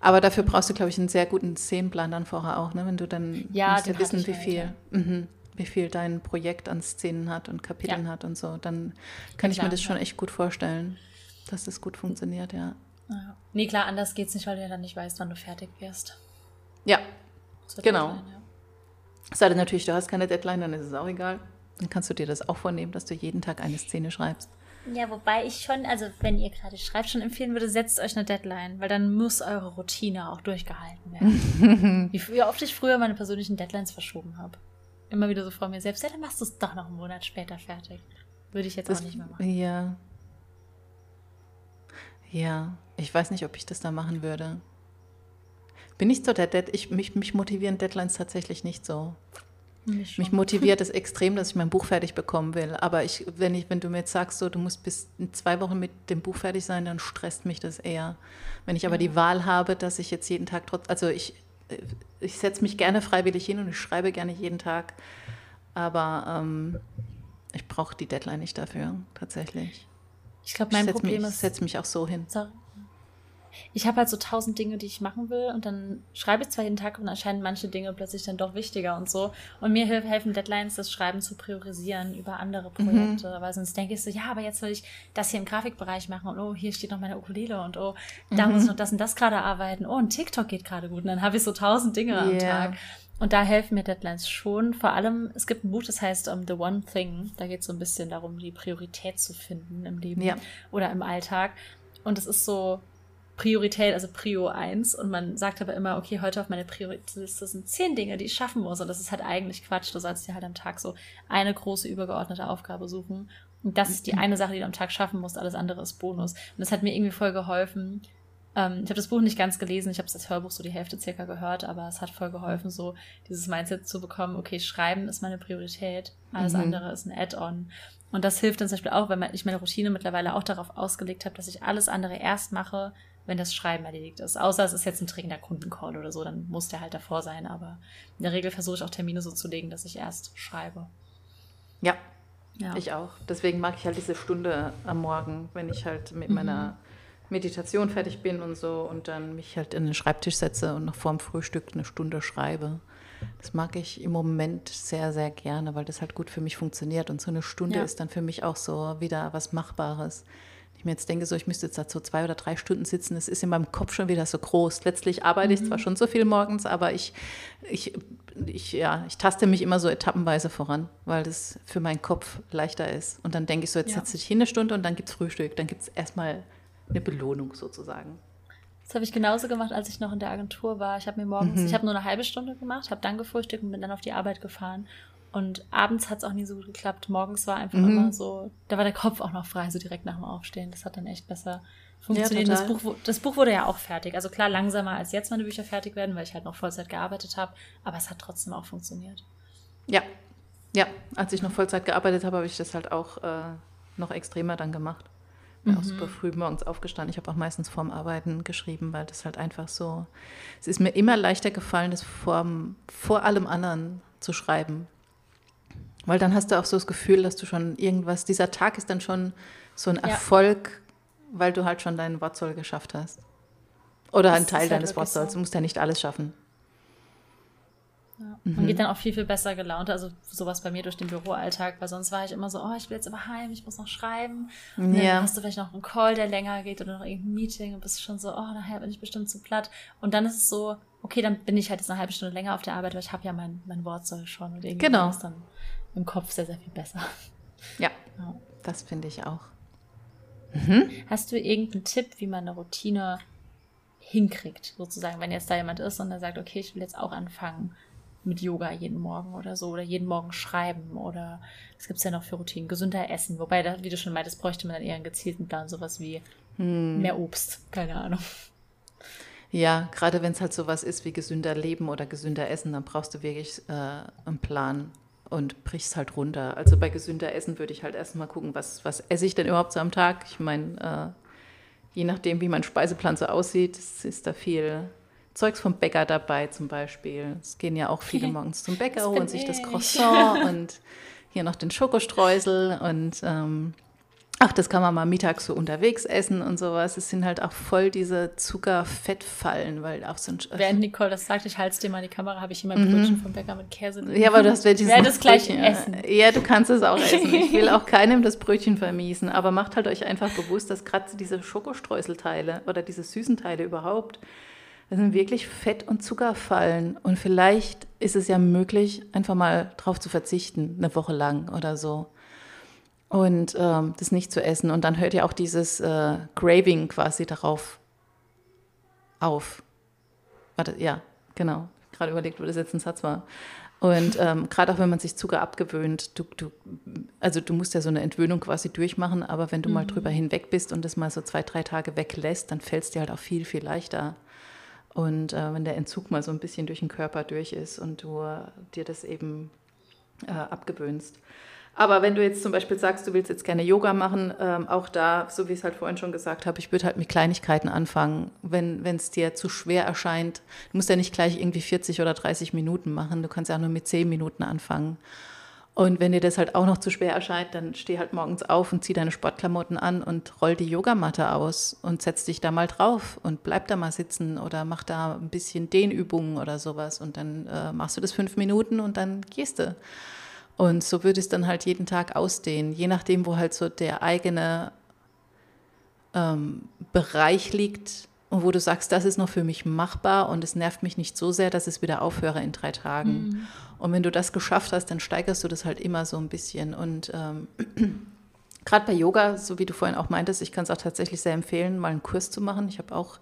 Aber dafür brauchst du, glaube ich, einen sehr guten Szenenplan dann vorher auch, ne? wenn du dann ja, musst ja wissen, wie halt, viel. Ja. Mhm wie viel dein Projekt an Szenen hat und Kapiteln ja. hat und so, dann kann ich mir das schon echt gut vorstellen, dass das gut funktioniert, ja.
ja. Nee, klar, anders geht's nicht, weil du ja dann nicht weißt, wann du fertig wirst.
Ja, genau. Deadline, ja. Sei denn natürlich, du hast keine Deadline, dann ist es auch egal. Dann kannst du dir das auch vornehmen, dass du jeden Tag eine Szene schreibst.
Ja, wobei ich schon, also wenn ihr gerade schreibt, schon empfehlen würde, setzt euch eine Deadline, weil dann muss eure Routine auch durchgehalten werden. wie oft ich früher meine persönlichen Deadlines verschoben habe immer wieder so vor mir selbst, ja, dann machst du es doch noch einen Monat später fertig. Würde ich jetzt das, auch nicht mehr machen.
Ja. Ja, ich weiß nicht, ob ich das da machen würde. Bin ich so der Dead, ich, mich, mich motivieren Deadlines tatsächlich nicht so. Mich, mich, motiviert es extrem, dass ich mein Buch fertig bekommen will. Aber ich, wenn, ich, wenn du mir jetzt sagst, so, du musst bis in zwei Wochen mit dem Buch fertig sein, dann stresst mich das eher. Wenn ich aber ja. die Wahl habe, dass ich jetzt jeden Tag trotz, also ich, ich setze mich gerne freiwillig hin und ich schreibe gerne jeden Tag, aber ähm, ich brauche die Deadline nicht dafür, tatsächlich.
Ich glaube, mein
ich
Problem
mich,
ist. Ich
setze mich auch so hin.
Sorry. Ich habe halt so tausend Dinge, die ich machen will und dann schreibe ich zwar jeden Tag und dann erscheinen manche Dinge plötzlich dann doch wichtiger und so. Und mir helfen Deadlines, das Schreiben zu priorisieren über andere Projekte, mhm. weil sonst denke ich so, ja, aber jetzt will ich das hier im Grafikbereich machen und oh, hier steht noch meine Ukulele und oh, da mhm. muss ich noch das und das gerade arbeiten. Oh, und TikTok geht gerade gut und dann habe ich so tausend Dinge yeah. am Tag. Und da helfen mir Deadlines schon. Vor allem, es gibt ein Buch, das heißt um, The One Thing. Da geht es so ein bisschen darum, die Priorität zu finden im Leben ja. oder im Alltag. Und es ist so Priorität, also Prio 1. Und man sagt aber immer, okay, heute auf meine Prioritätliste sind zehn Dinge, die ich schaffen muss. Und das ist halt eigentlich Quatsch. Du sollst dir halt am Tag so eine große übergeordnete Aufgabe suchen. Und das ist die eine Sache, die du am Tag schaffen musst. Alles andere ist Bonus. Und das hat mir irgendwie voll geholfen. Ähm, ich habe das Buch nicht ganz gelesen. Ich habe es als Hörbuch so die Hälfte circa gehört. Aber es hat voll geholfen, so dieses Mindset zu bekommen. Okay, Schreiben ist meine Priorität. Alles mhm. andere ist ein Add-on. Und das hilft dann zum Beispiel auch, wenn ich meine Routine mittlerweile auch darauf ausgelegt habe, dass ich alles andere erst mache, wenn das Schreiben erledigt ist. Außer es ist jetzt ein dringender Kundencall oder so, dann muss der halt davor sein. Aber in der Regel versuche ich auch Termine so zu legen, dass ich erst schreibe.
Ja, ja. ich auch. Deswegen mag ich halt diese Stunde am Morgen, wenn ich halt mit mhm. meiner Meditation fertig bin und so und dann mich halt in den Schreibtisch setze und noch vorm Frühstück eine Stunde schreibe. Das mag ich im Moment sehr, sehr gerne, weil das halt gut für mich funktioniert. Und so eine Stunde ja. ist dann für mich auch so wieder was Machbares mir jetzt denke, so ich müsste jetzt da so zwei oder drei Stunden sitzen, es ist in meinem Kopf schon wieder so groß. Letztlich arbeite ich zwar mhm. schon so viel morgens, aber ich, ich, ich, ja, ich taste mich immer so etappenweise voran, weil das für meinen Kopf leichter ist. Und dann denke ich so, jetzt ja. setze ich hin eine Stunde und dann gibt es Frühstück. Dann gibt es erstmal eine Belohnung sozusagen.
Das habe ich genauso gemacht, als ich noch in der Agentur war. Ich habe mir morgens, mhm. ich habe nur eine halbe Stunde gemacht, habe dann gefrühstückt und bin dann auf die Arbeit gefahren. Und abends hat es auch nie so gut geklappt. Morgens war einfach mhm. immer so, da war der Kopf auch noch frei, so direkt nach dem Aufstehen. Das hat dann echt besser funktioniert. Ja, das, Buch, das Buch wurde ja auch fertig. Also klar, langsamer als jetzt meine Bücher fertig werden, weil ich halt noch Vollzeit gearbeitet habe. Aber es hat trotzdem auch funktioniert.
Ja, ja. Als ich noch Vollzeit gearbeitet habe, habe ich das halt auch äh, noch extremer dann gemacht. Bin mhm. auch super früh morgens aufgestanden. Ich habe auch meistens vorm Arbeiten geschrieben, weil das halt einfach so. Es ist mir immer leichter gefallen, das vor, vor allem anderen zu schreiben. Weil dann hast du auch so das Gefühl, dass du schon irgendwas, dieser Tag ist dann schon so ein ja. Erfolg, weil du halt schon deinen Wortsoll geschafft hast. Oder einen Teil halt deines Wortsolls. So. Du musst ja nicht alles schaffen.
Ja. Mhm. Man geht dann auch viel, viel besser gelaunt. Also sowas bei mir durch den Büroalltag, weil sonst war ich immer so, oh, ich will jetzt aber heim, ich muss noch schreiben. Und ja. dann hast du vielleicht noch einen Call, der länger geht oder noch irgendein Meeting und bist schon so, oh, nachher bin ich bestimmt zu platt. Und dann ist es so, okay, dann bin ich halt jetzt eine halbe Stunde länger auf der Arbeit, weil ich habe ja mein, mein Wortsoll schon. Und irgendwie genau. ist dann im Kopf sehr, sehr viel besser.
Ja, ja. das finde ich auch.
Mhm. Hast du irgendeinen Tipp, wie man eine Routine hinkriegt, sozusagen, wenn jetzt da jemand ist und der sagt, okay, ich will jetzt auch anfangen mit Yoga jeden Morgen oder so oder jeden Morgen schreiben oder es gibt ja noch für Routinen, gesünder essen, wobei, da, wie du schon meintest, bräuchte man dann eher einen gezielten Plan, sowas wie hm. mehr Obst, keine Ahnung.
Ja, gerade wenn es halt sowas ist wie gesünder Leben oder gesünder Essen, dann brauchst du wirklich äh, einen Plan und brichst halt runter. Also bei gesünder Essen würde ich halt erstmal gucken, was, was esse ich denn überhaupt so am Tag. Ich meine, äh, je nachdem, wie mein Speiseplan so aussieht, ist da viel Zeugs vom Bäcker dabei zum Beispiel. Es gehen ja auch viele morgens zum Bäcker, holen sich das Croissant und hier noch den Schokostreusel und ähm, Ach, das kann man mal mittags so unterwegs essen und sowas. Es sind halt auch voll diese Zuckerfettfallen, weil auch so ein.
Während Nicole das sagt, ich halte es dir mal in die Kamera, habe ich immer mhm. Brötchen vom Bäcker mit Käse
drin. Ja, aber du hast welches. Ich werde es gleich essen. Ja, du kannst es auch essen. Ich will auch keinem das Brötchen vermiesen, aber macht halt euch einfach bewusst, dass gerade diese Schokostreuselteile oder diese süßen Teile überhaupt, das sind wirklich Fett- und Zuckerfallen. Und vielleicht ist es ja möglich, einfach mal drauf zu verzichten, eine Woche lang oder so und ähm, das nicht zu essen. Und dann hört ja auch dieses äh, Craving quasi darauf auf. Warte, ja, genau. Gerade überlegt, wo das jetzt ein Satz war. Und ähm, gerade auch wenn man sich Zucker abgewöhnt, du, du, also du musst ja so eine Entwöhnung quasi durchmachen, aber wenn du mhm. mal drüber hinweg bist und das mal so zwei, drei Tage weglässt, dann fällt es dir halt auch viel, viel leichter. Und äh, wenn der Entzug mal so ein bisschen durch den Körper durch ist und du äh, dir das eben äh, abgewöhnst. Aber wenn du jetzt zum Beispiel sagst, du willst jetzt gerne Yoga machen, ähm, auch da, so wie ich es halt vorhin schon gesagt habe, ich würde halt mit Kleinigkeiten anfangen, wenn es dir zu schwer erscheint. Du musst ja nicht gleich irgendwie 40 oder 30 Minuten machen, du kannst ja auch nur mit 10 Minuten anfangen. Und wenn dir das halt auch noch zu schwer erscheint, dann steh halt morgens auf und zieh deine Sportklamotten an und roll die Yogamatte aus und setz dich da mal drauf und bleib da mal sitzen oder mach da ein bisschen Dehnübungen oder sowas und dann äh, machst du das fünf Minuten und dann gehst du. Und so würde es dann halt jeden Tag ausdehnen, je nachdem, wo halt so der eigene ähm, Bereich liegt und wo du sagst, das ist noch für mich machbar und es nervt mich nicht so sehr, dass es wieder aufhöre in drei Tagen. Mhm. Und wenn du das geschafft hast, dann steigerst du das halt immer so ein bisschen. Und ähm, gerade bei Yoga, so wie du vorhin auch meintest, ich kann es auch tatsächlich sehr empfehlen, mal einen Kurs zu machen. Ich habe auch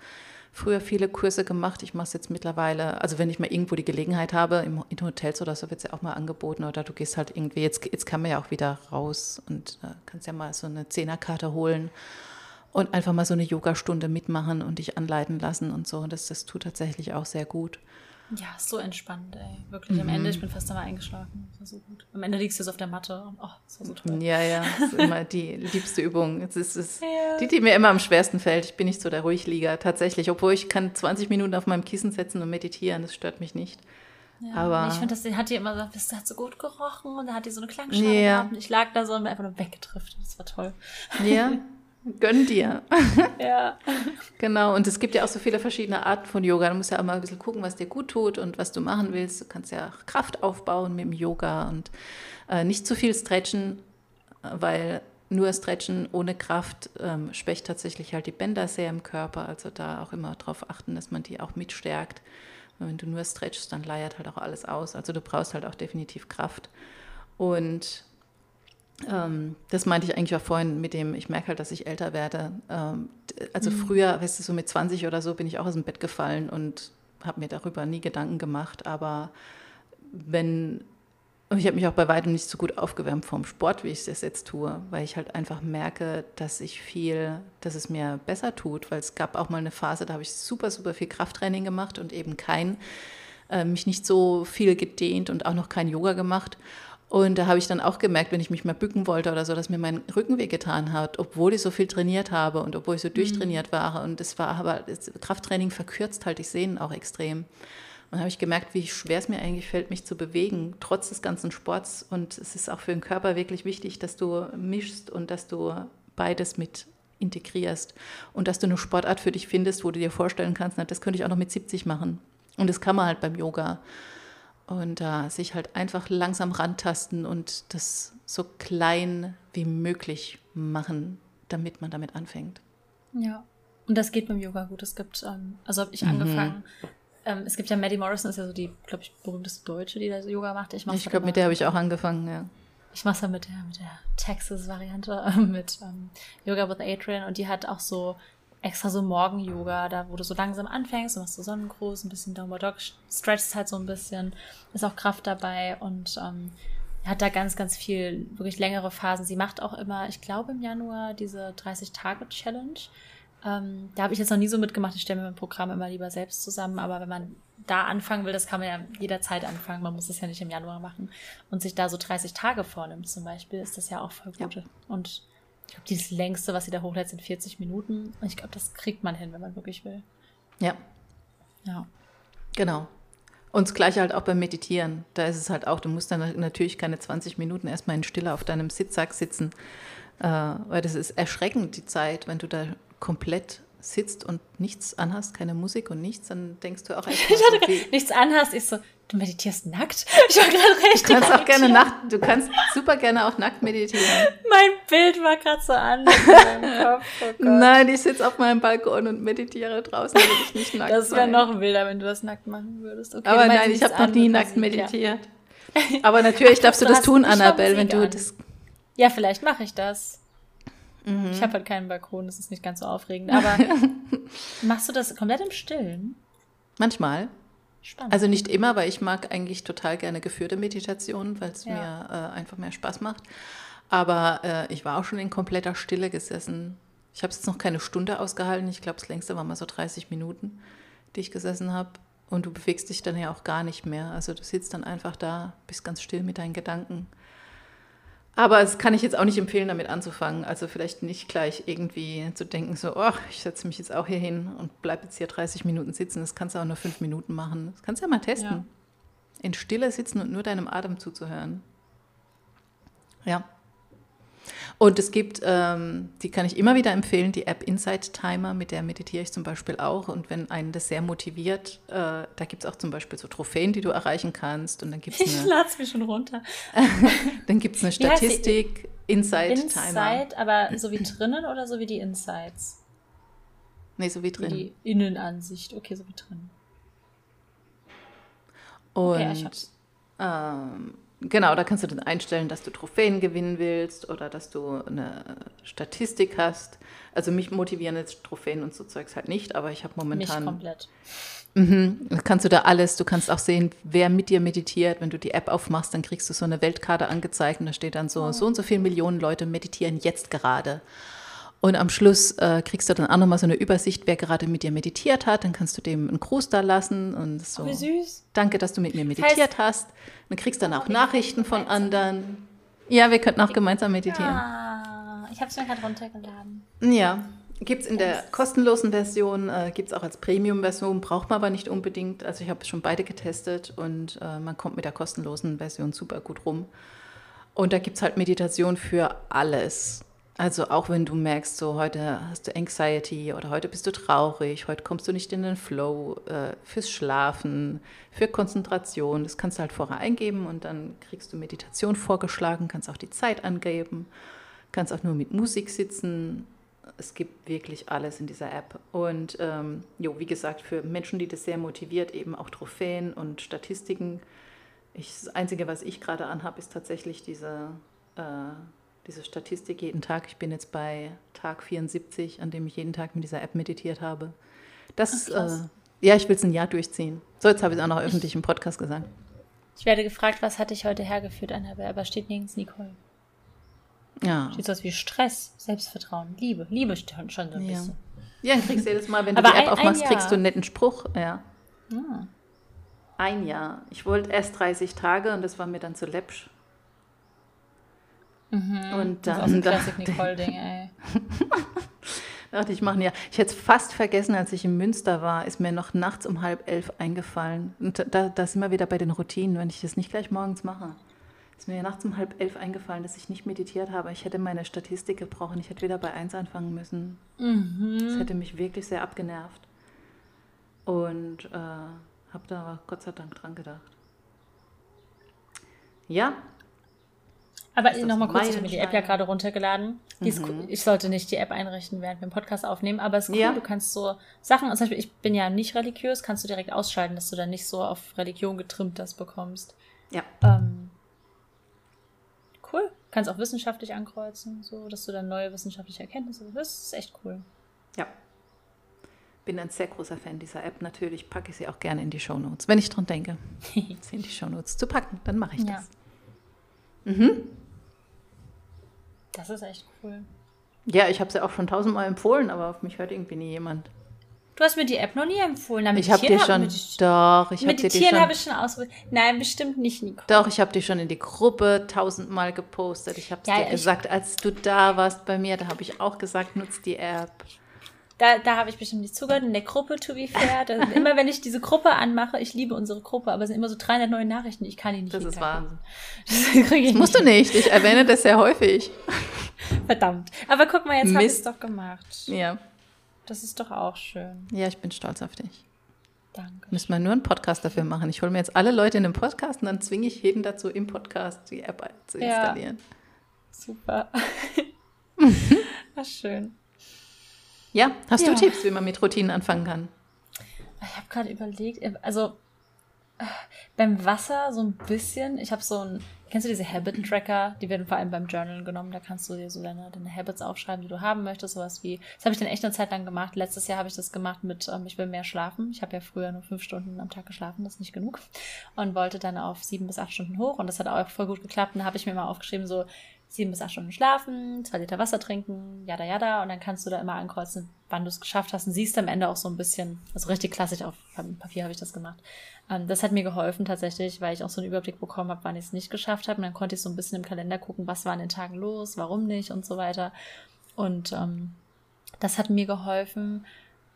früher viele Kurse gemacht. Ich mache es jetzt mittlerweile, also wenn ich mal irgendwo die Gelegenheit habe, im, in Hotels oder so wird es ja auch mal angeboten oder du gehst halt irgendwie, jetzt, jetzt kann man ja auch wieder raus und äh, kannst ja mal so eine Zehnerkarte holen und einfach mal so eine Yogastunde mitmachen und dich anleiten lassen und so. Das, das tut tatsächlich auch sehr gut.
Ja, so entspannt, ey. Wirklich am Ende, mhm. ich bin fast einmal eingeschlafen. Das war so gut. Am Ende liegst du so auf der Matte und oh, das war so toll.
Ja, ja, das ist immer die liebste Übung. Es ist, es ja. die, die mir immer am schwersten fällt. Ich bin nicht so der Ruhiglieger, tatsächlich. Obwohl ich kann 20 Minuten auf meinem Kissen setzen und meditieren, das stört mich nicht.
Ja, aber ich finde, das hat die immer gesagt, das hat so gut gerochen und da hat die so eine Klangschale ja. gehabt. Ich lag da so und bin einfach nur weggetrifft. Das war toll.
Ja, Gönn dir. Ja. genau. Und es gibt ja auch so viele verschiedene Arten von Yoga. Du musst ja auch mal ein bisschen gucken, was dir gut tut und was du machen willst. Du kannst ja Kraft aufbauen mit dem Yoga und äh, nicht zu viel stretchen, weil nur Stretchen ohne Kraft ähm, schwächt tatsächlich halt die Bänder sehr im Körper. Also da auch immer darauf achten, dass man die auch mitstärkt. wenn du nur stretchst, dann leiert halt auch alles aus. Also du brauchst halt auch definitiv Kraft. Und ähm, das meinte ich eigentlich auch vorhin mit dem, ich merke halt, dass ich älter werde. Ähm, also mhm. früher, weißt du, so mit 20 oder so bin ich auch aus dem Bett gefallen und habe mir darüber nie Gedanken gemacht. Aber wenn, ich habe mich auch bei weitem nicht so gut aufgewärmt vom Sport, wie ich es jetzt tue, weil ich halt einfach merke, dass ich viel, dass es mir besser tut, weil es gab auch mal eine Phase, da habe ich super, super viel Krafttraining gemacht und eben kein, äh, mich nicht so viel gedehnt und auch noch kein Yoga gemacht. Und da habe ich dann auch gemerkt, wenn ich mich mal bücken wollte oder so, dass mir mein Rücken wehgetan hat, obwohl ich so viel trainiert habe und obwohl ich so mhm. durchtrainiert war. Und es war aber, das Krafttraining verkürzt halt die Sehnen auch extrem. Und habe ich gemerkt, wie schwer es mir eigentlich fällt, mich zu bewegen, trotz des ganzen Sports. Und es ist auch für den Körper wirklich wichtig, dass du mischst und dass du beides mit integrierst und dass du eine Sportart für dich findest, wo du dir vorstellen kannst, na, das könnte ich auch noch mit 70 machen. Und das kann man halt beim Yoga und äh, sich halt einfach langsam rantasten und das so klein wie möglich machen, damit man damit anfängt.
Ja, und das geht beim Yoga gut. Es gibt, ähm, also habe ich mhm. angefangen. Ähm, es gibt ja Maddie Morrison, ist ja so die, glaube ich, berühmteste Deutsche, die da so Yoga macht.
Ich, ich glaube, mit der habe ich auch angefangen, ja.
Ich mache es ja mit der, mit der Texas-Variante, mit ähm, Yoga with Adrian und die hat auch so extra so Morgen-Yoga, da wo du so langsam anfängst, du machst so Sonnengruß, ein bisschen Downward Dog, stretchst halt so ein bisschen, ist auch Kraft dabei und ähm, hat da ganz, ganz viel, wirklich längere Phasen. Sie macht auch immer, ich glaube im Januar, diese 30-Tage-Challenge. Ähm, da habe ich jetzt noch nie so mitgemacht. Ich stelle mir mein Programm immer lieber selbst zusammen. Aber wenn man da anfangen will, das kann man ja jederzeit anfangen. Man muss es ja nicht im Januar machen. Und sich da so 30 Tage vornimmt zum Beispiel, ist das ja auch voll gut. Ja. Und ich glaube, das längste, was sie da hochlädt, sind 40 Minuten. Und ich glaube, das kriegt man hin, wenn man wirklich will.
Ja. Ja. Genau. Und das Gleiche halt auch beim Meditieren. Da ist es halt auch, du musst dann natürlich keine 20 Minuten erstmal in Stille auf deinem Sitzsack sitzen, äh, weil das ist erschreckend, die Zeit, wenn du da komplett sitzt und nichts anhast, keine Musik und nichts, dann denkst du auch
ich hatte so nichts anhast, ich so, du meditierst nackt? Ich war
gerade richtig. Du kannst auch gerne nackt, du kannst super gerne auch nackt meditieren.
Mein Bild war gerade so an
Kopf. Oh Nein, ich sitze auf meinem Balkon und meditiere draußen, wenn ich nicht nackt
Das wäre noch wilder, wenn du das nackt machen würdest.
Okay, Aber nein, ich habe noch nie nackt meditiert. Ja. Aber natürlich darfst du das tun, Annabelle, wenn du an. das.
Ja, vielleicht mache ich das. Mhm. Ich habe halt keinen Balkon, das ist nicht ganz so aufregend. Aber machst du das komplett im Stillen?
Manchmal. Spannend. Also nicht immer, weil ich mag eigentlich total gerne geführte Meditationen, weil es ja. mir äh, einfach mehr Spaß macht. Aber äh, ich war auch schon in kompletter Stille gesessen. Ich habe es jetzt noch keine Stunde ausgehalten. Ich glaube, das längste war mal so 30 Minuten, die ich gesessen habe. Und du bewegst dich dann ja auch gar nicht mehr. Also du sitzt dann einfach da, bist ganz still mit deinen Gedanken. Aber das kann ich jetzt auch nicht empfehlen, damit anzufangen. Also vielleicht nicht gleich irgendwie zu denken, so, oh, ich setze mich jetzt auch hier hin und bleibe jetzt hier 30 Minuten sitzen. Das kannst du auch nur fünf Minuten machen. Das kannst du ja mal testen. Ja. In Stille sitzen und nur deinem Atem zuzuhören. Ja. Und es gibt, ähm, die kann ich immer wieder empfehlen, die App Insight Timer, mit der meditiere ich zum Beispiel auch. Und wenn einen das sehr motiviert, äh, da gibt es auch zum Beispiel so Trophäen, die du erreichen kannst. Und dann gibt's
ich lade es mir schon runter.
dann gibt es eine Statistik, Insight,
Insight Timer. Insight, aber so wie drinnen oder so wie die Insights?
Nee, so wie drin.
Wie die Innenansicht, okay, so wie drin.
Und okay, ähm, Genau, da kannst du dann einstellen, dass du Trophäen gewinnen willst oder dass du eine Statistik hast. Also mich motivieren jetzt Trophäen und so Zeugs halt nicht, aber ich habe momentan.
Mich komplett.
Mhm, kannst du da alles, du kannst auch sehen, wer mit dir meditiert. Wenn du die App aufmachst, dann kriegst du so eine Weltkarte angezeigt und da steht dann so, oh. so und so viele Millionen Leute meditieren jetzt gerade. Und am Schluss äh, kriegst du dann auch nochmal so eine Übersicht, wer gerade mit dir meditiert hat. Dann kannst du dem einen Gruß da lassen und so.
Oh, wie süß.
Danke, dass du mit mir meditiert das heißt, hast. Dann kriegst du dann auch Nachrichten von anderen. Ja, wir könnten auch gemeinsam meditieren.
Ah, ich habe es mir gerade runtergeladen.
Ja, gibt es in der kostenlosen Version, äh, gibt es auch als Premium-Version, braucht man aber nicht unbedingt. Also ich habe schon beide getestet und äh, man kommt mit der kostenlosen Version super gut rum. Und da gibt es halt Meditation für alles. Also auch wenn du merkst, so heute hast du Anxiety oder heute bist du traurig, heute kommst du nicht in den Flow, äh, fürs Schlafen, für Konzentration, das kannst du halt vorher eingeben und dann kriegst du Meditation vorgeschlagen, kannst auch die Zeit angeben, kannst auch nur mit Musik sitzen. Es gibt wirklich alles in dieser App. Und ähm, jo, wie gesagt, für Menschen, die das sehr motiviert, eben auch Trophäen und Statistiken. Ich, das Einzige, was ich gerade anhabe, ist tatsächlich diese äh, diese Statistik jeden Tag. Ich bin jetzt bei Tag 74, an dem ich jeden Tag mit dieser App meditiert habe. Das, Ach, äh, ja, ich will es ein Jahr durchziehen. So, jetzt habe ich es auch noch öffentlich im Podcast gesagt.
Ich werde gefragt, was hat dich heute hergeführt, Annabelle, aber steht nirgends Nicole.
Ja.
Steht sowas wie Stress, Selbstvertrauen, Liebe. Liebe steht schon so ein
ja.
bisschen.
Ja, dann kriegst du jedes Mal, wenn du aber die App ein, aufmachst, ein kriegst du einen netten Spruch. Ja.
Ah.
Ein Jahr. Ich wollte erst 30 Tage und das war mir dann zu läppsch.
Mhm.
Und dann.
Das ist auch ein Classic Nicole-Ding, ey.
dachte ich machen ja. Ich hätte es fast vergessen, als ich in Münster war, ist mir noch nachts um halb elf eingefallen. Und da, da sind wir wieder bei den Routinen, wenn ich das nicht gleich morgens mache. Ist mir ja nachts um halb elf eingefallen, dass ich nicht meditiert habe. Ich hätte meine Statistik gebrochen. Ich hätte wieder bei eins anfangen müssen.
Mhm.
Das hätte mich wirklich sehr abgenervt. Und äh, habe da aber Gott sei Dank dran gedacht. Ja,
aber nochmal kurz, ich habe mir die App ja gerade runtergeladen. Mhm. Cool. Ich sollte nicht die App einrichten, während wir einen Podcast aufnehmen, aber es ist cool, ja. du kannst so Sachen, zum Beispiel, ich bin ja nicht religiös, kannst du direkt ausschalten, dass du dann nicht so auf Religion getrimmt das bekommst.
Ja.
Ähm, cool. Kannst auch wissenschaftlich ankreuzen, so, dass du dann neue wissenschaftliche Erkenntnisse, das ist echt cool.
Ja. Bin ein sehr großer Fan dieser App. Natürlich packe ich sie auch gerne in die Show Notes, wenn ich dran denke, sie in die Show Notes zu packen, dann mache ich ja. das. Mhm.
Das ist echt cool.
Ja, ich habe sie ja auch schon tausendmal empfohlen, aber auf mich hört irgendwie nie jemand.
Du hast mir die App noch nie empfohlen.
ich habe dir schon, mit, doch, ich habe
dir die schon. habe ich schon ausprobiert. Nein, bestimmt nicht, Nico.
Doch, ich habe die schon in die Gruppe tausendmal gepostet. Ich habe es ja, dir gesagt, als du da warst bei mir, da habe ich auch gesagt, nutzt die App.
Da, da habe ich bestimmt nicht zugehört. In der Gruppe, to be fair. Da, immer wenn ich diese Gruppe anmache, ich liebe unsere Gruppe, aber es sind immer so 300 neue Nachrichten, ich kann die nicht
Das ist wahr. Das, das musst du nicht. Ich erwähne das sehr häufig.
Verdammt. Aber guck mal, jetzt habe ich es doch gemacht.
Ja.
Das ist doch auch schön.
Ja, ich bin stolz auf dich.
Danke.
Müssen wir nur einen Podcast dafür machen. Ich hole mir jetzt alle Leute in den Podcast und dann zwinge ich jeden dazu, im Podcast die App zu installieren. Ja.
Super. War schön.
Ja, hast ja. du Tipps, wie man mit Routinen anfangen kann?
Ich habe gerade überlegt, also beim Wasser so ein bisschen. Ich habe so ein, kennst du diese Habit-Tracker? Die werden vor allem beim Journal genommen. Da kannst du dir so deine, deine Habits aufschreiben, die du haben möchtest. Sowas wie, das habe ich dann echt eine Zeit lang gemacht. Letztes Jahr habe ich das gemacht mit, ähm, ich will mehr schlafen. Ich habe ja früher nur fünf Stunden am Tag geschlafen, das ist nicht genug. Und wollte dann auf sieben bis acht Stunden hoch. Und das hat auch voll gut geklappt. Und da habe ich mir mal aufgeschrieben, so, sieben bis acht Stunden schlafen, zwei Liter Wasser trinken, jada jada, und dann kannst du da immer ankreuzen, wann du es geschafft hast und siehst am Ende auch so ein bisschen, also richtig klassisch auf Papier habe ich das gemacht. Ähm, das hat mir geholfen tatsächlich, weil ich auch so einen Überblick bekommen habe, wann ich es nicht geschafft habe. Und dann konnte ich so ein bisschen im Kalender gucken, was war an den Tagen los, warum nicht und so weiter. Und ähm, das hat mir geholfen.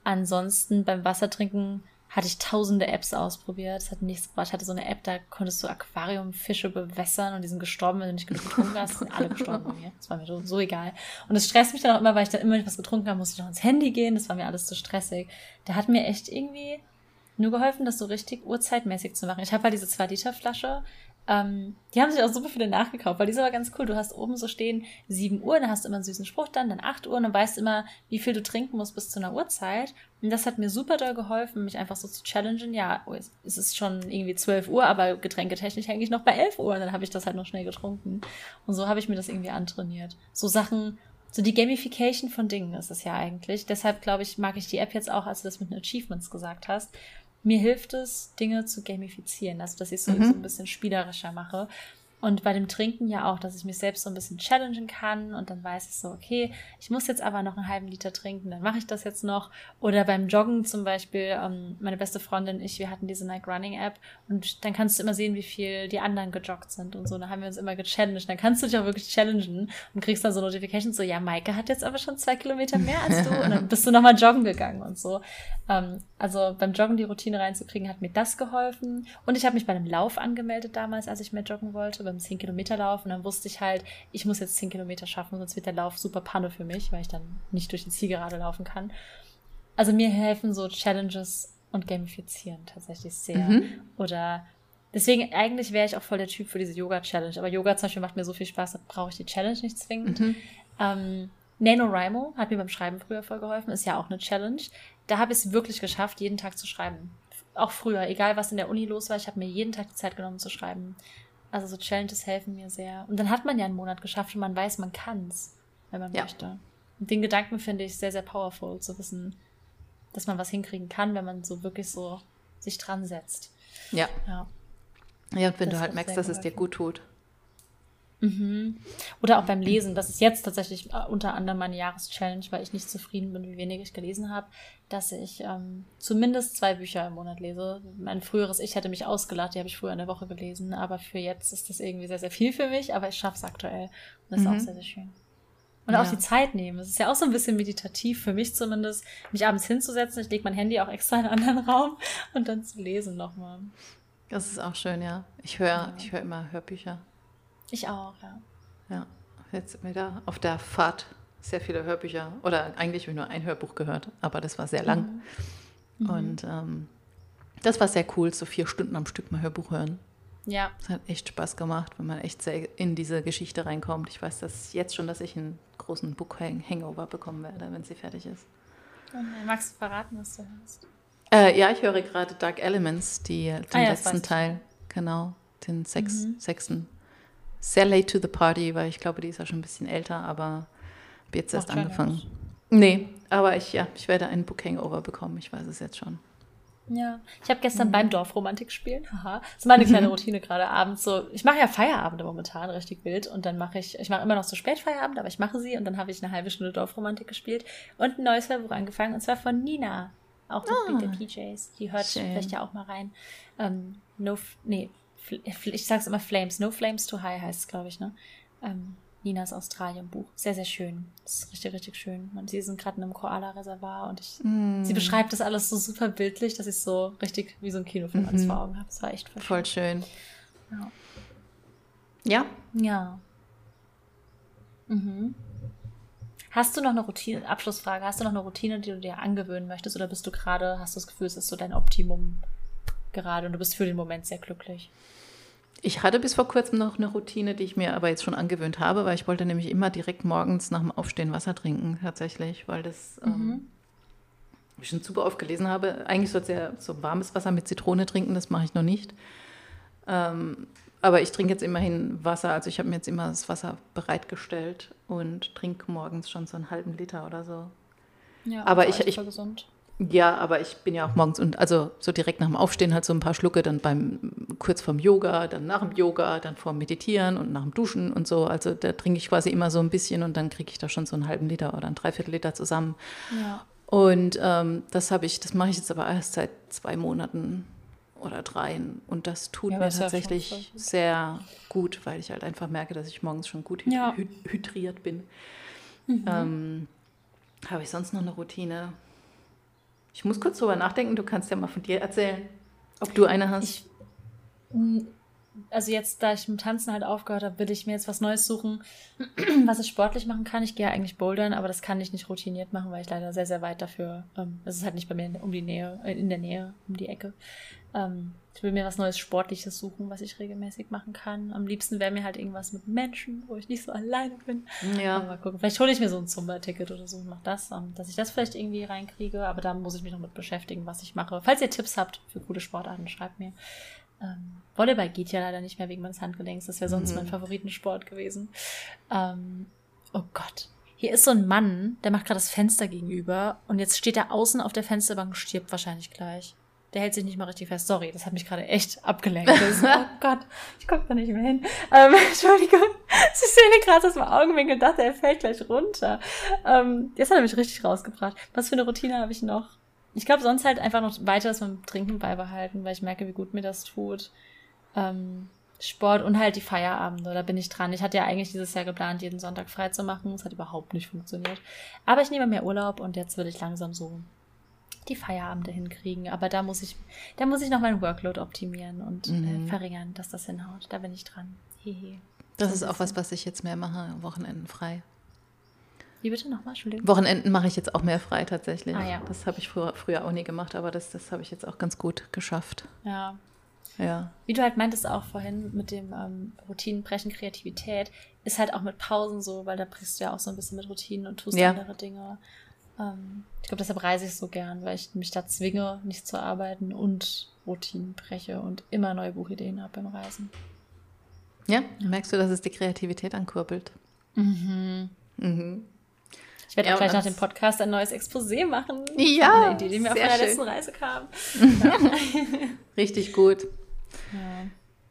Ansonsten beim Wassertrinken hatte ich tausende Apps ausprobiert. Es hat nichts gebracht. Ich hatte so eine App, da konntest du Aquariumfische bewässern und die sind gestorben, wenn du nicht genug getrunken hast. sind alle gestorben bei mir. Das war mir so, so egal. Und es stresst mich dann auch immer, weil ich dann immer, ich was getrunken habe, musste ich noch ins Handy gehen. Das war mir alles zu stressig. Der hat mir echt irgendwie nur geholfen, das so richtig uhrzeitmäßig zu machen. Ich habe halt diese 2-Liter-Flasche ähm, die haben sich auch super viele nachgekauft, weil die ist aber ganz cool. Du hast oben so stehen 7 Uhr, dann hast du immer einen süßen Spruch dann, dann 8 Uhr und dann weißt du immer, wie viel du trinken musst bis zu einer Uhrzeit. Und das hat mir super doll geholfen, mich einfach so zu challengen. Ja, oh, es ist schon irgendwie 12 Uhr, aber getränketechnisch hänge ich noch bei 11 Uhr und dann habe ich das halt noch schnell getrunken. Und so habe ich mir das irgendwie antrainiert. So Sachen, so die Gamification von Dingen ist es ja eigentlich. Deshalb glaube ich, mag ich die App jetzt auch, als du das mit den Achievements gesagt hast, mir hilft es, Dinge zu gamifizieren, also dass ich es so, mhm. so ein bisschen spielerischer mache. Und bei dem Trinken ja auch, dass ich mich selbst so ein bisschen challengen kann und dann weiß ich so, okay, ich muss jetzt aber noch einen halben Liter trinken, dann mache ich das jetzt noch. Oder beim Joggen zum Beispiel, ähm, meine beste Freundin und ich, wir hatten diese Night Running App und dann kannst du immer sehen, wie viel die anderen gejoggt sind und so. Da haben wir uns immer gechallenged. Dann kannst du dich auch wirklich challengen und kriegst dann so Notifications so, ja, Maike hat jetzt aber schon zwei Kilometer mehr als du und dann bist du nochmal joggen gegangen und so. Ähm, also beim Joggen die Routine reinzukriegen, hat mir das geholfen. Und ich habe mich bei einem Lauf angemeldet damals, als ich mehr joggen wollte beim 10 Kilometer Lauf und dann wusste ich halt, ich muss jetzt 10 Kilometer schaffen, sonst wird der Lauf super Panne für mich, weil ich dann nicht durch die Zielgerade laufen kann. Also mir helfen so Challenges und Gamifizieren tatsächlich sehr. Mhm. Oder deswegen eigentlich wäre ich auch voll der Typ für diese Yoga-Challenge. Aber Yoga zum Beispiel macht mir so viel Spaß, da brauche ich die Challenge nicht zwingend. Mhm. Ähm, NaNoWriMo hat mir beim Schreiben früher voll geholfen, ist ja auch eine Challenge. Da habe ich es wirklich geschafft, jeden Tag zu schreiben. Auch früher, egal was in der Uni los war, ich habe mir jeden Tag die Zeit genommen zu schreiben. Also so Challenges helfen mir sehr. Und dann hat man ja einen Monat geschafft und man weiß, man kann es, wenn man ja. möchte. Und den Gedanken finde ich sehr, sehr powerful, zu wissen, dass man was hinkriegen kann, wenn man so wirklich so sich dran setzt.
Ja. Ja, ja und wenn das du halt merkst, dass es dir gut tut.
Mhm. Oder auch beim Lesen. Das ist jetzt tatsächlich äh, unter anderem meine Jahreschallenge, weil ich nicht zufrieden bin, wie wenig ich gelesen habe, dass ich ähm, zumindest zwei Bücher im Monat lese. Mein früheres Ich hätte mich ausgelacht, die habe ich früher in der Woche gelesen, aber für jetzt ist das irgendwie sehr, sehr viel für mich, aber ich schaffe es aktuell. Und das mhm. ist auch mhm. sehr, sehr schön. Und ja. auch die Zeit nehmen. Es ist ja auch so ein bisschen meditativ, für mich zumindest, mich abends hinzusetzen. Ich lege mein Handy auch extra in einen anderen Raum und dann zu lesen nochmal.
Das ist auch schön, ja. Ich höre ja. ich höre immer Hörbücher.
Ich auch, ja.
Ja, jetzt wieder auf der Fahrt sehr viele Hörbücher. Oder eigentlich habe ich nur ein Hörbuch gehört, aber das war sehr lang. Mhm. Und ähm, das war sehr cool, so vier Stunden am Stück mal Hörbuch hören. Ja. Es hat echt Spaß gemacht, wenn man echt sehr in diese Geschichte reinkommt. Ich weiß das jetzt schon, dass ich einen großen Book-Hangover bekommen werde, wenn sie fertig ist.
Und magst du verraten, was du hörst?
Äh, ja, ich höre gerade Dark Elements, die, den ah, ja, letzten Teil. Genau, den sechs, mhm. sechsten sehr late to the party, weil ich glaube, die ist ja schon ein bisschen älter, aber habe jetzt erst angefangen. Nee, aber ich, ja, ich werde einen Book Hangover bekommen, ich weiß es jetzt schon.
Ja, ich habe gestern mhm. beim Dorfromantik gespielt. Haha. Das ist meine kleine Routine gerade abends. So, ich mache ja Feierabende momentan richtig wild und dann mache ich, ich mache immer noch so spät Feierabend, aber ich mache sie und dann habe ich eine halbe Stunde Dorfromantik gespielt und ein neues Hörbuch angefangen und zwar von Nina, auch mit ah, der PJs. Die hört schön. vielleicht ja auch mal rein. Ähm, no, nee, ich sag's immer Flames, No Flames Too High heißt es, glaube ich, ne? Ähm, Ninas Australien-Buch. Sehr, sehr schön. Das ist richtig, richtig schön. Und sie sind gerade in einem Koala-Reservoir und ich, mm. sie beschreibt das alles so super bildlich, dass ich so richtig wie so ein Kinofilm mhm. alles vor Augen habe. Das war echt
voll, voll schön.
Ja.
Ja?
Ja. Mhm. Hast du noch eine Routine, Abschlussfrage, hast du noch eine Routine, die du dir angewöhnen möchtest oder bist du gerade, hast du das Gefühl, es ist so dein Optimum gerade und du bist für den Moment sehr glücklich?
Ich hatte bis vor kurzem noch eine Routine, die ich mir aber jetzt schon angewöhnt habe, weil ich wollte nämlich immer direkt morgens nach dem Aufstehen Wasser trinken, tatsächlich, weil das ähm, mhm. ähm, ich schon super oft gelesen habe. Eigentlich sollte ja so warmes Wasser mit Zitrone trinken, das mache ich noch nicht. Ähm, aber ich trinke jetzt immerhin Wasser, also ich habe mir jetzt immer das Wasser bereitgestellt und trinke morgens schon so einen halben Liter oder so. Ja, aber ich, ich, gesund. Ja, aber ich bin ja auch morgens und also so direkt nach dem Aufstehen halt so ein paar Schlucke, dann beim kurz vorm Yoga, dann nach dem Yoga, dann vorm Meditieren und nach dem Duschen und so. Also da trinke ich quasi immer so ein bisschen und dann kriege ich da schon so einen halben Liter oder einen Dreiviertel Liter zusammen. Ja. Und ähm, das habe ich, das mache ich jetzt aber erst seit zwei Monaten oder dreien. Und das tut ja, mir tatsächlich ja sehr gut, weil ich halt einfach merke, dass ich morgens schon gut ja. hydriert bin. Mhm. Ähm, habe ich sonst noch eine Routine? Ich muss kurz drüber nachdenken, du kannst ja mal von dir erzählen, ob du eine hast.
Ich, also jetzt, da ich mit Tanzen halt aufgehört habe, will ich mir jetzt was Neues suchen, was ich sportlich machen kann. Ich gehe ja eigentlich bouldern, aber das kann ich nicht routiniert machen, weil ich leider sehr, sehr weit dafür, ähm, das ist halt nicht bei mir um die Nähe, äh, in der Nähe, um die Ecke. Ähm, ich will mir was Neues Sportliches suchen, was ich regelmäßig machen kann. Am liebsten wäre mir halt irgendwas mit Menschen, wo ich nicht so alleine bin. Ja. Aber mal gucken. Vielleicht hole ich mir so ein Zumba-Ticket oder so und mache das, um, dass ich das vielleicht irgendwie reinkriege. Aber da muss ich mich noch mit beschäftigen, was ich mache. Falls ihr Tipps habt für gute Sportarten, schreibt mir. Ähm, Volleyball geht ja leider nicht mehr wegen meines Handgelenks. Das wäre sonst mhm. mein Favoritensport gewesen. Ähm, oh Gott. Hier ist so ein Mann, der macht gerade das Fenster gegenüber und jetzt steht er außen auf der Fensterbank und stirbt wahrscheinlich gleich. Der hält sich nicht mal richtig fest. Sorry, das hat mich gerade echt abgelenkt. Ist, oh Gott, ich gucke da nicht mehr hin. Ähm, Entschuldigung, ich sehe gerade aus dem Augenwinkel, dachte, er fällt gleich runter. Ähm, jetzt hat er mich richtig rausgebracht. Was für eine Routine habe ich noch? Ich glaube, sonst halt einfach noch weiter das mit dem Trinken beibehalten, weil ich merke, wie gut mir das tut. Ähm, Sport und halt die Feierabende, da bin ich dran. Ich hatte ja eigentlich dieses Jahr geplant, jeden Sonntag frei zu machen. Das hat überhaupt nicht funktioniert. Aber ich nehme mehr Urlaub und jetzt will ich langsam so die Feierabende hinkriegen. Aber da muss ich, da muss ich noch meinen Workload optimieren und äh, mhm. äh, verringern, dass das hinhaut. Da bin ich dran. Hehe.
Das ist auch was, was ich jetzt mehr mache, Wochenenden frei.
Wie bitte nochmal? Entschuldigung.
Wochenenden mache ich jetzt auch mehr frei tatsächlich. Ah, ja. Das habe ich früher, früher auch nie gemacht, aber das, das habe ich jetzt auch ganz gut geschafft.
Ja. Ja. Wie du halt meintest auch vorhin mit dem ähm, Routinenbrechen, Kreativität, ist halt auch mit Pausen so, weil da brichst du ja auch so ein bisschen mit Routinen und tust ja. andere Dinge. Ähm, ich glaube, deshalb reise ich so gern, weil ich mich da zwinge, nicht zu arbeiten und Routinen breche und immer neue Buchideen habe beim Reisen.
Ja, merkst du, dass es die Kreativität ankurbelt? Mhm.
Mhm. Ich werde ja, auch gleich nach dem Podcast ein neues Exposé machen. Ja. Eine Idee, die mir auf meiner schön. letzten Reise kam.
Richtig gut. Ja.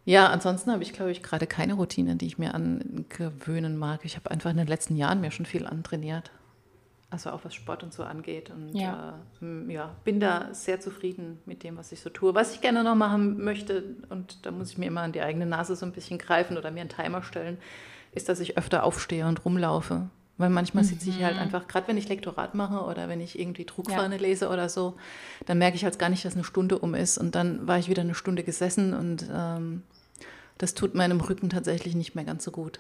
Ja, ansonsten habe ich, glaube ich, gerade keine Routine, die ich mir angewöhnen mag. Ich habe einfach in den letzten Jahren mir schon viel antrainiert. Also auch was Sport und so angeht. Und ja. Äh, ja, bin da sehr zufrieden mit dem, was ich so tue. Was ich gerne noch machen möchte, und da muss ich mir immer an die eigene Nase so ein bisschen greifen oder mir einen Timer stellen, ist, dass ich öfter aufstehe und rumlaufe. Weil manchmal mhm. sitze ich halt mhm. einfach, gerade wenn ich Lektorat mache oder wenn ich irgendwie Druckfahne ja. lese oder so, dann merke ich halt gar nicht, dass eine Stunde um ist. Und dann war ich wieder eine Stunde gesessen und ähm, das tut meinem Rücken tatsächlich nicht mehr ganz so gut.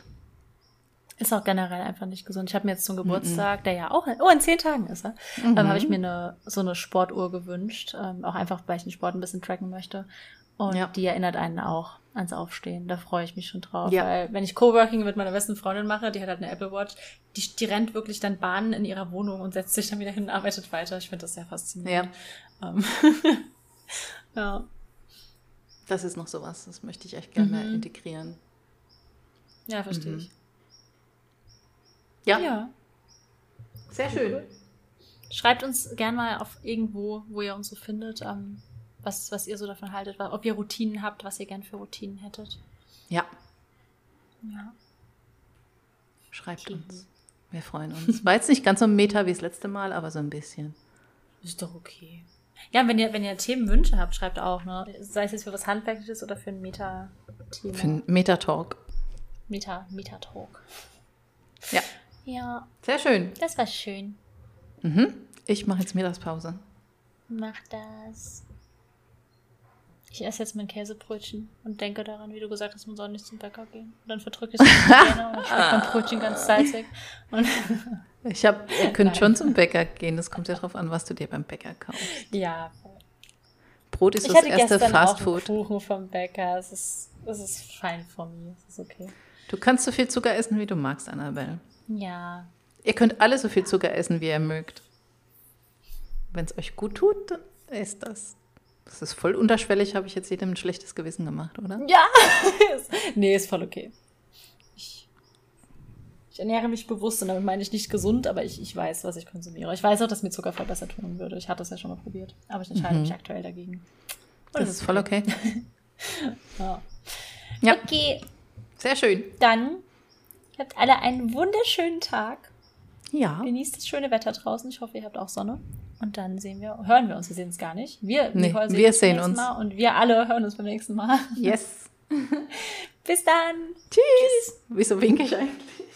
Ist auch generell einfach nicht gesund. Ich habe mir jetzt zum Geburtstag, mm -mm. der ja auch, oh, in zehn Tagen ist er, mhm. ähm, habe ich mir eine, so eine Sportuhr gewünscht. Ähm, auch einfach, weil ich den Sport ein bisschen tracken möchte. Und ja. die erinnert einen auch ans Aufstehen. Da freue ich mich schon drauf. Ja. Weil wenn ich Coworking mit meiner besten Freundin mache, die hat halt eine Apple Watch, die, die rennt wirklich dann Bahnen in ihrer Wohnung und setzt sich dann wieder hin und arbeitet weiter. Ich finde das sehr faszinierend. Ja. Ähm,
ja. Das ist noch sowas, das möchte ich echt gerne mhm. integrieren.
Ja, verstehe mhm. ich.
Ja. ja. Sehr schön.
Schreibt uns gerne mal auf irgendwo, wo ihr uns so findet. Ähm, was, was ihr so davon haltet, ob ihr Routinen habt, was ihr gern für Routinen hättet.
Ja. Ja. Schreibt okay. uns. Wir freuen uns. War jetzt nicht ganz so ein Meta wie das letzte Mal, aber so ein bisschen.
Ist doch okay. Ja, wenn ihr, wenn ihr Themenwünsche habt, schreibt auch, ne? Sei es jetzt für was Handwerkliches oder für ein Meta-Thema.
Für ein Meta-Talk.
Meta, Meta-Talk.
Ja.
Ja.
Sehr schön.
Das war schön.
Mhm. Ich mache jetzt Mittagspause.
Mach das. Ich esse jetzt mein Käsebrötchen und denke daran, wie du gesagt hast, man soll nicht zum Bäcker gehen. Und dann verdrücke ich es und schmeckt mein Brötchen ganz salzig. Und
ich hab, ihr könnt schon zum Bäcker gehen. Das kommt ja darauf an, was du dir beim Bäcker kaufst.
Ja.
Brot ist ich das erste Fastfood.
Kuchen vom Bäcker. Es ist, es ist fein von mir. Es ist okay.
Du kannst so viel Zucker essen, wie du magst, Annabelle.
Ja.
Ihr könnt alle so viel Zucker essen, wie ihr mögt. Wenn es euch gut tut, dann esst das. Das ist voll unterschwellig, habe ich jetzt jedem ein schlechtes Gewissen gemacht, oder?
Ja! nee, ist voll okay. Ich, ich, ernähre mich bewusst und damit meine ich nicht gesund, aber ich, ich weiß, was ich konsumiere. Ich weiß auch, dass mir Zucker voll besser tun würde. Ich hatte es ja schon mal probiert, aber ich entscheide mhm. mich aktuell dagegen.
Das, das ist voll okay.
ja. ja. Okay.
Sehr schön.
Dann habt alle einen wunderschönen Tag.
Ja.
Genießt das schöne Wetter draußen. Ich hoffe, ihr habt auch Sonne. Und dann sehen wir, hören wir uns. Wir sehen es gar nicht. Wir,
nee, sehen wir sehen uns.
Mal und wir alle hören uns beim nächsten Mal.
Yes.
Bis dann.
Tschüss. Tschüss. Wieso winke ich eigentlich?